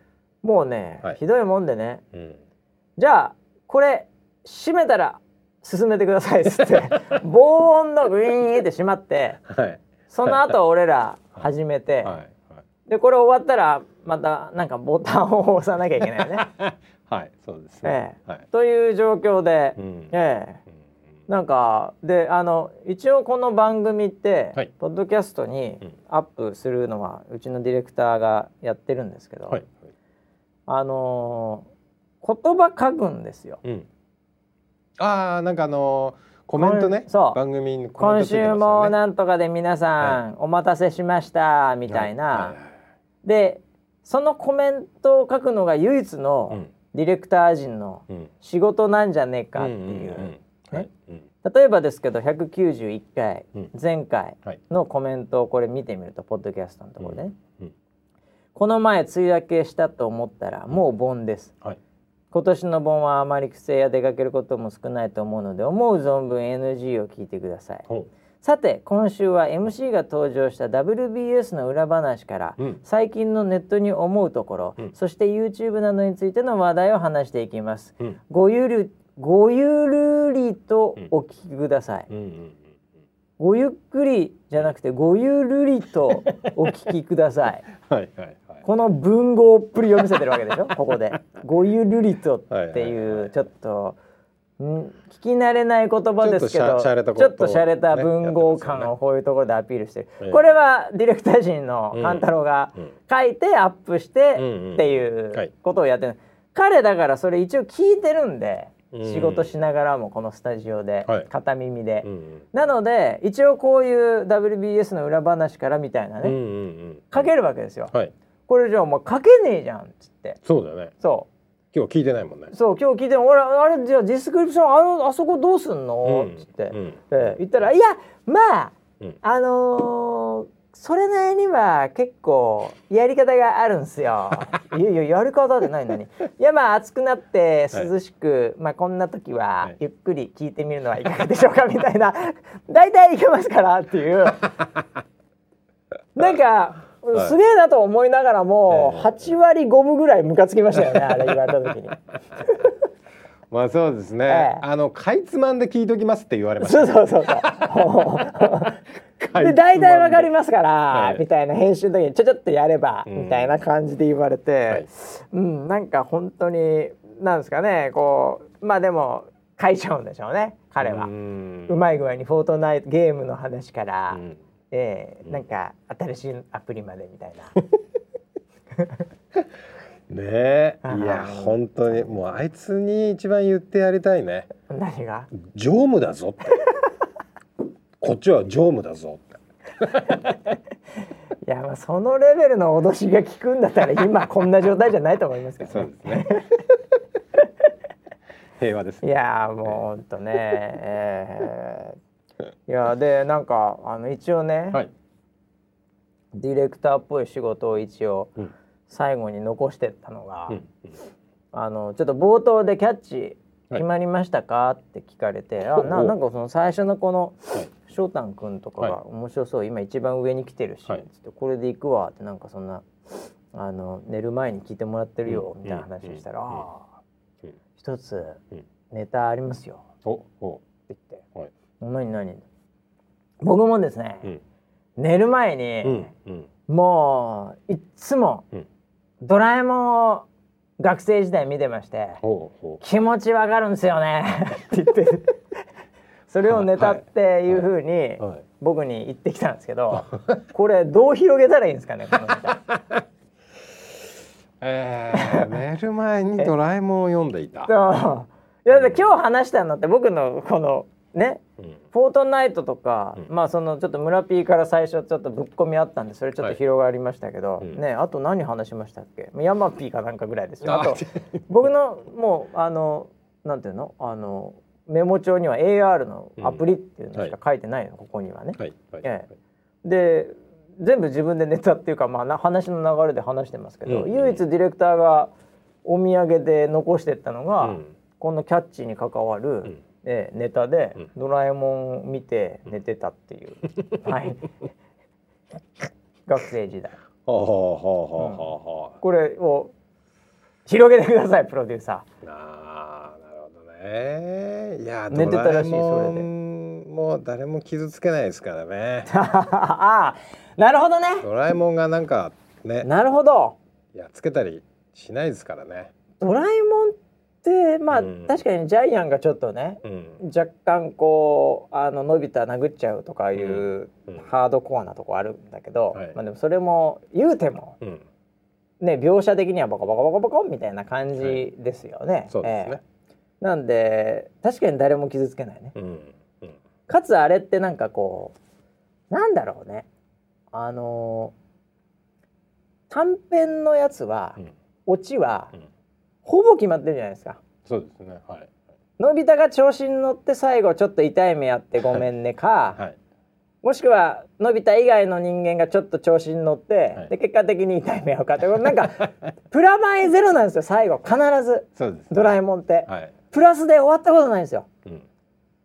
もうね、ひどいもんでね、うん、じゃあこれ閉めたら進めてくださいっつって防音のグイーンって閉まって、はい、その後俺ら始めて、はいはい、でこれ終わったらまたなんかボタンを押さなきゃいけないね。はいそうですね、えー、はい、という状況で、うん、えーなんかであの一応この番組って、はい、ポッドキャストにアップするのは、うちのディレクターがやってるんですけど、はい、あのー、言葉書くんですよ。うん、ああなんかあのーコメントねそう。番組に、ね、今週もなんとかで皆さん、お待たせしましたみたいな、はいはい、でそのコメントを書くのが唯一のディレクター陣の仕事なんじゃねえかっていう例えばですけど191回、うん、前回のコメントをこれ見てみるとポッドキャストのところでね、うん。うん、この前梅雨明けしたと思ったらもう盆です、はい今年の盆はあまり帰省や出かけることも少ないと思うので思う存分 NG を聞いてください。さて今週は MC が登場した WBS の裏話から、うん、最近のネットに思うところ、うん、そして YouTube などについての話題を話していきます、うん、ごゆるごゆるりとお聞きください、ごゆっくりじゃなくてごゆるりとお聞きください。はいはいこの文豪っぷりを見せてるわけでしょ？ここで「ごゆるりと」っていうちょっと。ん？聞き慣れない言葉ですけどちょっと洒落た文豪感をこういうところでアピールしてる、これはディレクター陣の勘太郎が書いてアップしてっていうことをやってる、彼だからそれ一応聞いてるんで仕事しながらもこのスタジオで片耳で、なので一応こういう WBS の裏話からみたいなね、書けるわけですよ。はいこれじゃあお前書けねえじゃんっつって。そうだよね。そう。今日聞いてないもんね。そう今日聞いて俺あれじゃあディスクリプションあのあそこどうすんの、っつって、うん、え言ったら「いやまあ、うん、あのー、それなりには結構やり方があるんすよ。いやいややり方ってないのに。いやまあ暑くなって涼しく、はい、まあこんな時はゆっくり聞いてみるのはいかがでしょうか？みたいな。大体いけますからっていう。なんかすげえなと思いながらも、は8割5分ぐらいムカつきましたよねあれ言われた時に。まあそうですね、ええ、あのかいつまんで聞いときますって言われました、ね、そうそうそう。で大体わかりますから、みたいな編集の時にちょちょっとやれば、みたいな感じで言われて、はい、うんなんか本当になんですかねこうまあでも書いちゃうんでしょうね彼は。うまい具合にフォートナイトゲームの話から、うんええー、なんか新しいアプリまでみたいな。ねえいや本当にもうあいつに一番言ってやりたいね。何が？常務だぞって。こっちは常務だぞって。いやまあそのレベルの脅しが効くんだったら今こんな状態じゃないと思いますけど、ね、そうですね。平和です、ね、いやもう本当ね、えー、いやでなんかあの一応ね、はい、ディレクターっぽい仕事を一応最後に残してったのが、うん、あのちょっと冒頭でキャッチ決まりましたか、はい、って聞かれてあななんかその最初のこの、はい。翔太君とかが面白そう、はい、今一番上に来てるし、はい、つってこれで行くわってなんかそんなあの寝る前に聞いてもらってるよ、みたいな話したら「ああ一つネタありますよ」って言って「はい、何何?」僕もですね、うん、寝る前に、うんうん、もういっつも、ドラえもんを学生時代見てまして気持ちわかるんですよね。って言って それをネタっていうふうに僕に言ってきたんですけどこれどう広げたらいいんですかねこのネタ。えー、寝る前にドラえもんを読んでいた。いや今日話したのって僕のこのね、うん、フォートナイトとか、うん、まあそのちょっと村 P から最初ちょっとぶっ込みあったんでそれちょっと広がりましたけど、はい、ねあと何話しましたっけ？ヤマピーかなんかぐらいですよ。あと僕のもうあのなんていうの？あのメモ帳には AR のアプリっていうのしか書いてないの、うん、ここにはね。はいはい、ええ、で全部自分でネタっていうか、まあ、話の流れで話してますけど、うん、唯一ディレクターがお土産で残してったのが、うん、このキャッチに関わる、うん、えネタで、ドラえもん見て寝てたっていう、はい、学生時代。これを広げてくださいプロデューサー。えー、いや寝てたらしいそれでもう誰も傷つけないですからね。ああなるほどね。ドラえもんがなんかねなるほど。やっつけたりしないですからね。ドラえもんってまあ、うん、確かにジャイアンがちょっとね、うん、若干こうあののび太殴っちゃうとかいう、うん、ハードコアなとこあるんだけど、まあでもそれも言うても、ね描写的にはボコボコボコボコみたいな感じですよね。そうですね、えーなんで確かに誰も傷つけないね、うん。うん、かつあれってなんかこうなんだろうね。あのー、短編のやつは、うん、オチは、うん、ほぼ決まってるじゃないですか。そうですね。はい。のび太が調子に乗って最後ちょっと痛い目あってごめんねか、はい、もしくはのび太以外の人間がちょっと調子に乗って、はい、で結果的に痛い目合うかってなんか プラマイゼロなんですよ最後必ず、ね、ドラえもんって。はい。プラスで終わったことないんですよ、う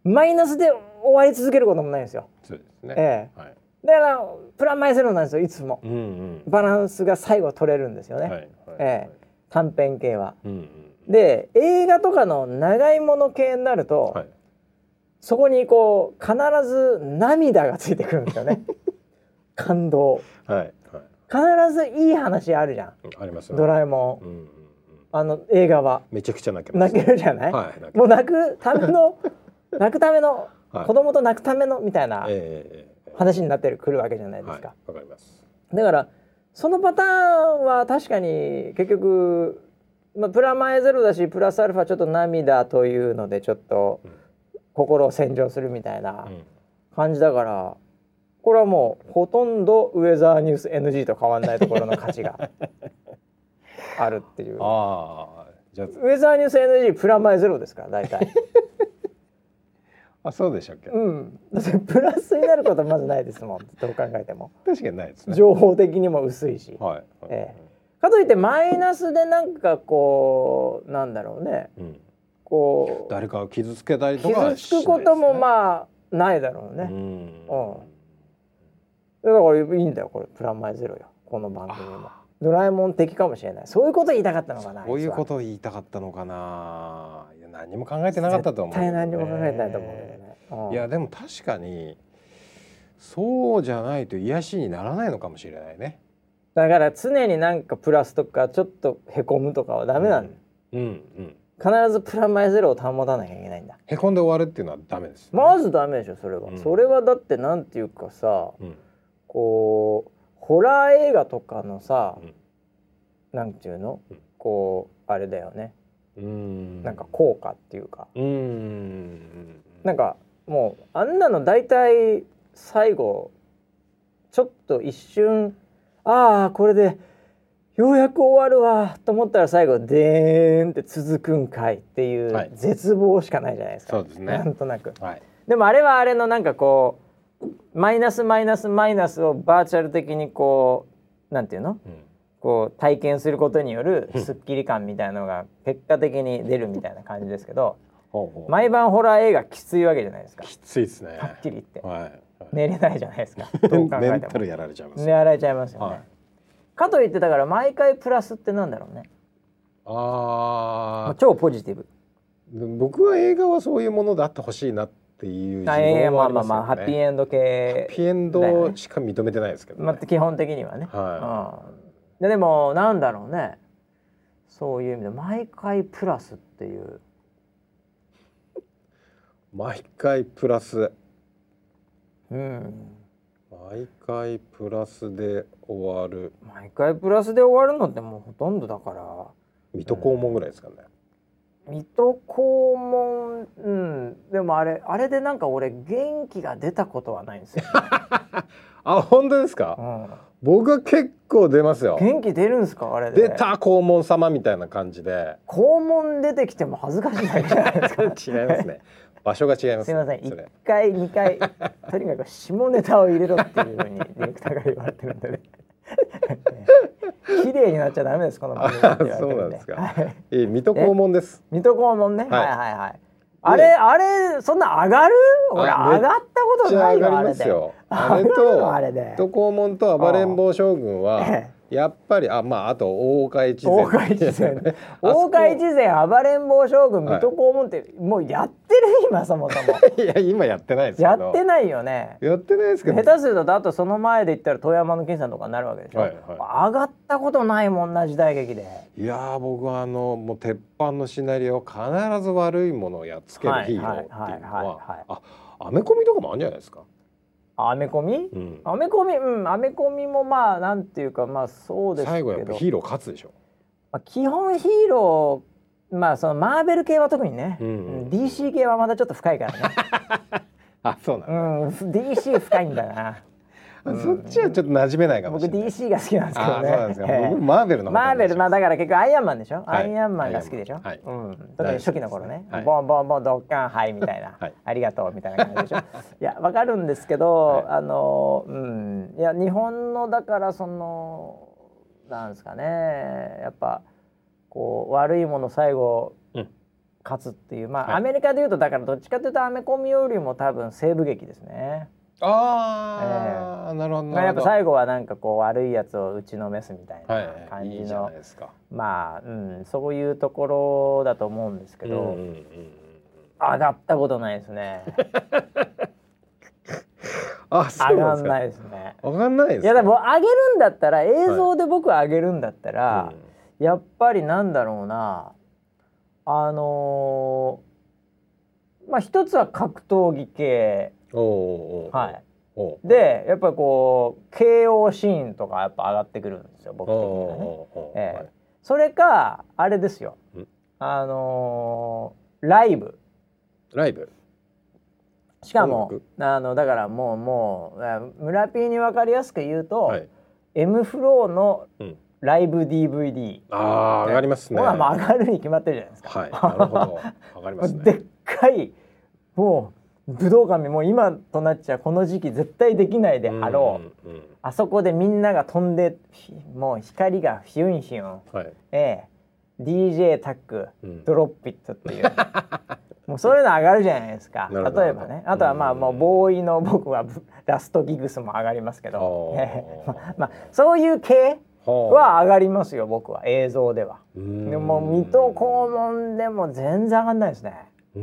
ん、マイナスで終わり続けることもないんですよ。そうですね、ええ。はい、だからプラマイゼロなんですよいつも、うんうん、バランスが最後取れるんですよね、はい。はい、ええ、短編系は、うんうん、で映画とかの長いもの系になると、はい、そこにこう必ず涙がついてくるんですよね。感動、はいはい、必ずいい話あるじゃん。あります、ね、ドラえもん、うんあの映画は。めちゃくちゃ泣け泣けるじゃない、はい、もう泣くための 泣くための、はい、子供と泣くためのみたいな話になってるくるわけじゃないですか。わ、はい、かります。だからそのパターンは確かに結局、まあ、プラマイゼロだしプラスアルファちょっと涙というのでちょっと心を洗浄するみたいな感じだから、これはもうほとんどウェザーニュース NG と変わんないところの価値が あるっていう。ああじゃウェザーニュース NG プラマイゼロですから大体 あそうでしたっけ？うん。だってプラスになることはまずないですもん。どう考えても。確かにないですね。情報的にも薄いし、はいはい、ええ。かといってマイナスでなんかこうなんだろうね、うん、こう誰かを傷つけたりとか、ね、傷つくこともまあないだろうね。うん、だからいいんだよこれ。プラマイゼロよ。この番組も。ドラえもん的かもしれない。そういうこと言いたかったのかなそういうことを言いたかったのかな。いや何も考えてなかったと思う、ね、絶対何も考えてないと思うね、うん、いやでも確かにそうじゃないと癒しにならないのかもしれないね。だから常になんかプラスとかちょっとへこむとかはダメなんだ、うん、うん、うん。必ずプラマイゼロを保たなきゃいけないんだ。へこんで終わるっていうのはダメです、ね、まずダメでしょそれは、うん、それはだってなんていうかさ、うん。こうホラー映画とかのさ、うん、なんていうの、うん、こうあれだよね。うん。なんか効果っていうか。うん。なんかもうあんなの大体最後ちょっと一瞬ああこれでようやく終わるわと思ったら最後でーんって続くんかいっていう絶望しかないじゃないですか、はい、そうですね。なんとなく、はい、でもあれはあれのなんかこうマイナスマイナスマイナスをバーチャル的にこうなんていうの、うん、こう体験することによるすっきり感みたいなのが結果的に出るみたいな感じですけど毎晩ホラー映画きついわけじゃないですか。きついですね。はっきり言って、はい、寝れないじゃないですか。どう考えても。やられちゃいます、ね、やられちゃいますよね、はい、かといってだから毎回プラスってなんだろうね。ああ超ポジティブ。僕は映画はそういうものであってほしいなっていう自分はありますよ、ね、まあまあまあハッピーエンド系ハッピーエンドしか認めてないですけど、ね、まあ基本的にはね、はい、ででもなんだろうね。そういう意味で毎回プラスっていう毎回プラス。うん。毎回プラスで終わる。毎回プラスで終わるのってもうほとんどだから。水戸黄門ぐらいですかね、うん、水戸黄門？うん。でもあれあれでなんか俺元気が出たことはないんですよ、あ本当ですか、うん、僕は結構出ますよ。元気出るんですか？あれ出た黄門様みたいな感じで。黄門出てきても恥ずかしいじゃないですか。違いますね場所が違います。すみません、一回二回 とにかく下ネタを入れろっていうふうにディレクターが言われてるんでね。綺麗になっちゃダメですこの番組そうなんですか。はい、えー、水戸黄門です。水戸黄門ね。はい、はいはいはい。あれあれそんな上がる？俺上がったことないよあれで。あれとあれで。水戸黄門と暴れん坊将軍は。ええやっぱりあまああと大岡越前大岡越前大岡越前暴れん坊将軍水戸黄門って、もうやってる？今そもそも。いや今やってないですやってないよね。やってないですけど。下手するとあとその前で言ったら富山の金さんとかになるわけでしょ、はいはい、上がったことないもんな時代劇で。いや僕はあのもう鉄板のシナリオ必ず悪いものをやっつけるヒーローっていうのはあアメコミとかもあるんじゃないですかアメコミ、うん、アメコミ？うんアメコミもまあなんていうかまあそうですけど。最後やっぱヒーロー勝つでしょ、まあ、基本ヒーローまあそのマーベル系は特にね、うんうん、DC 系はまだちょっと深いからね。あそうなん、うん、DC 深いんだなそっちはちょっと馴染めないかもしれない。僕 DC が好きなんですけどね。そうなんですか。僕マーベルのマーベルまあだから結局アイアンマンでしょ？アイアンマンが好きでしょ？はい。うん。特に初期の頃ね。ボンボンボンドッカンはいみたいな。ありがとうみたいな感じでしょ？いやわかるんですけど、あのうんいや日本のだからそのなんですかねやっぱこう悪いもの最後。勝つっていうまあ、アメリカでいうとだからどっちかというとアメコミよりも多分西部劇ですね。ああ、えー、なるほどまあ、やっぱ最後はなんかこう悪いやつを打ちのめすみたいな感じの、はい、いいまあ、うん、そういうところだと思うんですけど、うんうんうん、上がったことないですね。あ上がんないですね。上がんないいやでも上げるんだったら映像で僕上げるんだったら、はい、やっぱりなんだろうなあのー、まあ一つは格闘技系はい、でやっぱりこう KO シーンとかやっぱ上がってくるんですよ僕的にはね。えー、それかあれですよあのー、ライブ。ライブ？しかもあのだからもうもう村 P に分かりやすく言うと、はい、M フローのライブ DVD、うん、ああ上がりますね。まあ上がるに決まってるじゃないですか。はい。なるほど。上がりますね。でっかいもう武道館もう今となっちゃこの時期絶対できないであろう、あそこでみんなが飛んでもう光がヒュンヒュン、はい、ええ。DJ タック、うん、ドロッピットっていう。もうそういうの上がるじゃないですか。例えばね。あとはまあもうボーイの僕はラストギグスも上がりますけど、ま まあ、そういう系は上がりますよ僕は。映像では。でも水戸黄門でも全然上がんないですね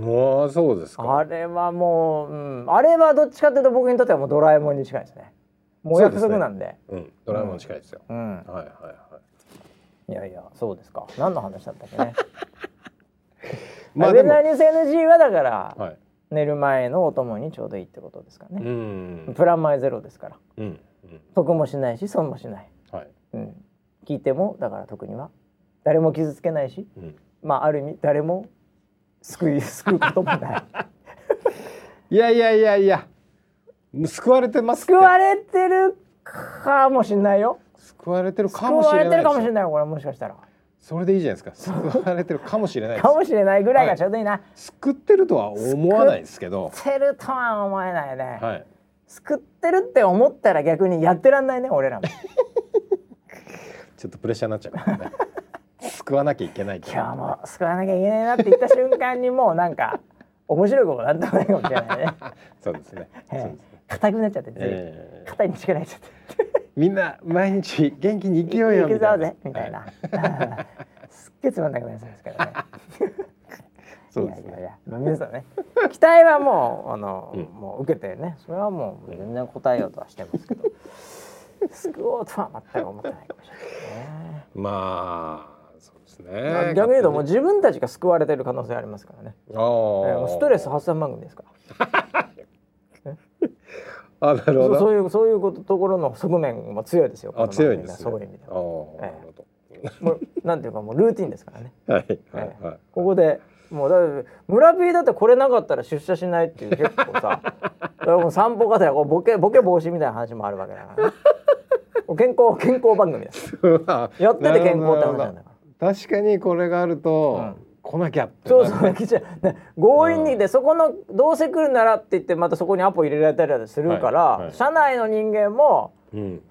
ああそうですか。あれはもう、うん、あれはどっちかというと僕にとってはもうドラえもんに近いですね。もう約束なんで、ね、うん、ドラえもん近いですよ、うん、はいはいはい。いやいやそうですか。何の話だったっけね。まあウェザーニュース NG はだから、はい、寝る前のお供にちょうどいいってことですかね。プランマイゼロですから、うん。得もしないし損もしない、はい。うん、聞いてもだから特には。誰も傷つけないし、うん、まあある意味誰も救い 救うこともない。いやいやいやいや。救われてます救われてるかもしれないよ。救われてるかもしれない救われてるかもしれないこれもしかしたら。それでいいじゃないですか。救われてるかもしれないかもしれないぐらいがちょうどいいな、はい、救ってるとは思わないですけど。救ってるとは思えないね、はい、救ってるって思ったら逆にやってらんないね俺らも。ちょっとプレッシャーになっちゃうからね救わなきゃいけない今日も救わなきゃいけないなって言った瞬間にもうなんか面白いことなんともないかもしれないね そうですね、えー、硬くなっちゃって、えー、硬いに力入っちゃってみんな毎日元気に生きようよみたいな。みたいな。すっげえつまんなくなりそうですけどね。そうですね。いやいやいや、皆さんね、期待はもうあの、うん、もう受けてね、それはもう全然答えようとはしてますけど、救おうとは全く思ってないかもしれないね。まあ。ですね。逆に言うともう自分たちが救われてる可能性ありますからね。ああ、ストレス発散番組ですから。あなるほど。そういうそういうことところの側面も強いですよ。あ強いです、ね、そういう意味では、ええ、もうなんていうかもうルーティンですからね。は いはい、はい、ここでもうだ村 P だってこれなかったら出社しないっていう結構さ もう散歩がてらボケボケ防止みたいな話もあるわけだから、ね、健康健康番組ですやってて健康って話なんだから確かにこれがあると、うん。来なきゃそうそう来ちゃう、ね、強引にで、そこのどうせ来るならって言ってまたそこにアポ入れられたりするから、はいはい、社内の人間も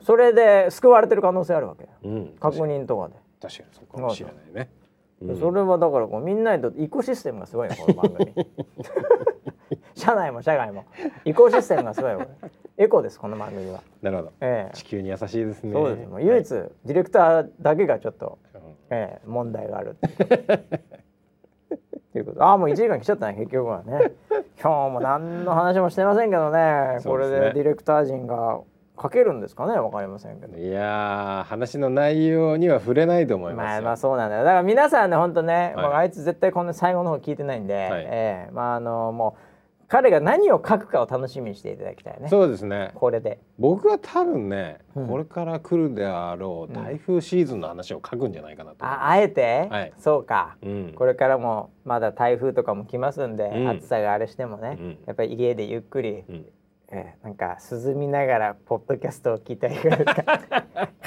それで救われてる可能性あるわけ、うん、確認とかで。確かにそうかもしれないね、うん、それはだからこうみんなにとイコシステムがすごいねこの番組。社内も社外も。イコシステムがすごいエコですこの番組は。なるほど、えー、地球に優しいですね。そうです。もう唯一、はい、ディレクターだけがちょっと、えー、問題があるということ。ああ もう1時間来ちゃったね結局はね。今日も何の話もしてませんけどね。これでディレクター陣が書けるんですかねわかりませんけど。いや話の内容には触れないと思いますまあまあそうなんだよ。だから皆さんね本当ね、はい、もうあいつ絶対こんな最後の方聞いてないんで、はい、えー、まああのもう彼が何を書くかを楽しみにしていただきたいね。そうですね。これで。僕は多分ね、うん、これから来るであろう台風シーズンの話を書くんじゃないかなと、ああえて、はい、そうか、うん、これからもまだ台風とかも来ますんで、うん、暑さがあれしてもね、やっぱり家でゆっくり、えー、なんか涼みながらポッドキャストを聞いたり 書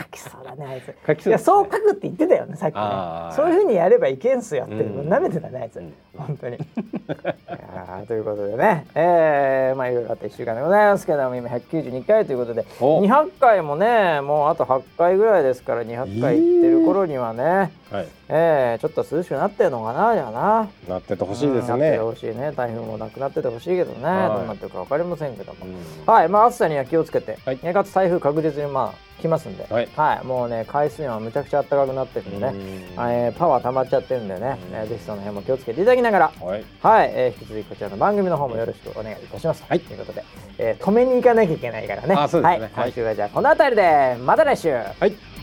きそうだねあいつ。書きそう、ね、いやそう書くって言ってたよねさっきね。そういうふうにやればいけんすよって、うん、舐めてたねあいつ、うん、本当に。いやということでね。えー、まあいろいろあった1週間でございますけども今192回ということで200回もねもうあと8回ぐらいですから200回いってる頃にはね、えー、はい。えー、ちょっと涼しくなってるのかなじゃあな。なっててほしいですね、なっててほしいね。台風もなくなっててほしいけどね、はい、どうなってるか分かりませんけども、はいまあ暑さには気をつけて、はい、かつ台風確実にまあ来ますんで、はい、はい、もうね海水温はむちゃくちゃ暖かくなってるんでね、えー、パワー溜まっちゃってるんでね、えー、ぜひその辺も気をつけていただきながら。はい、はい、えー、引き続きこちらの番組の方もよろしくお願いいたします、はい、ということで、えー、止めに行かなきゃいけないからね、ね、はい、今週はじゃあこの辺りでまた来週。はい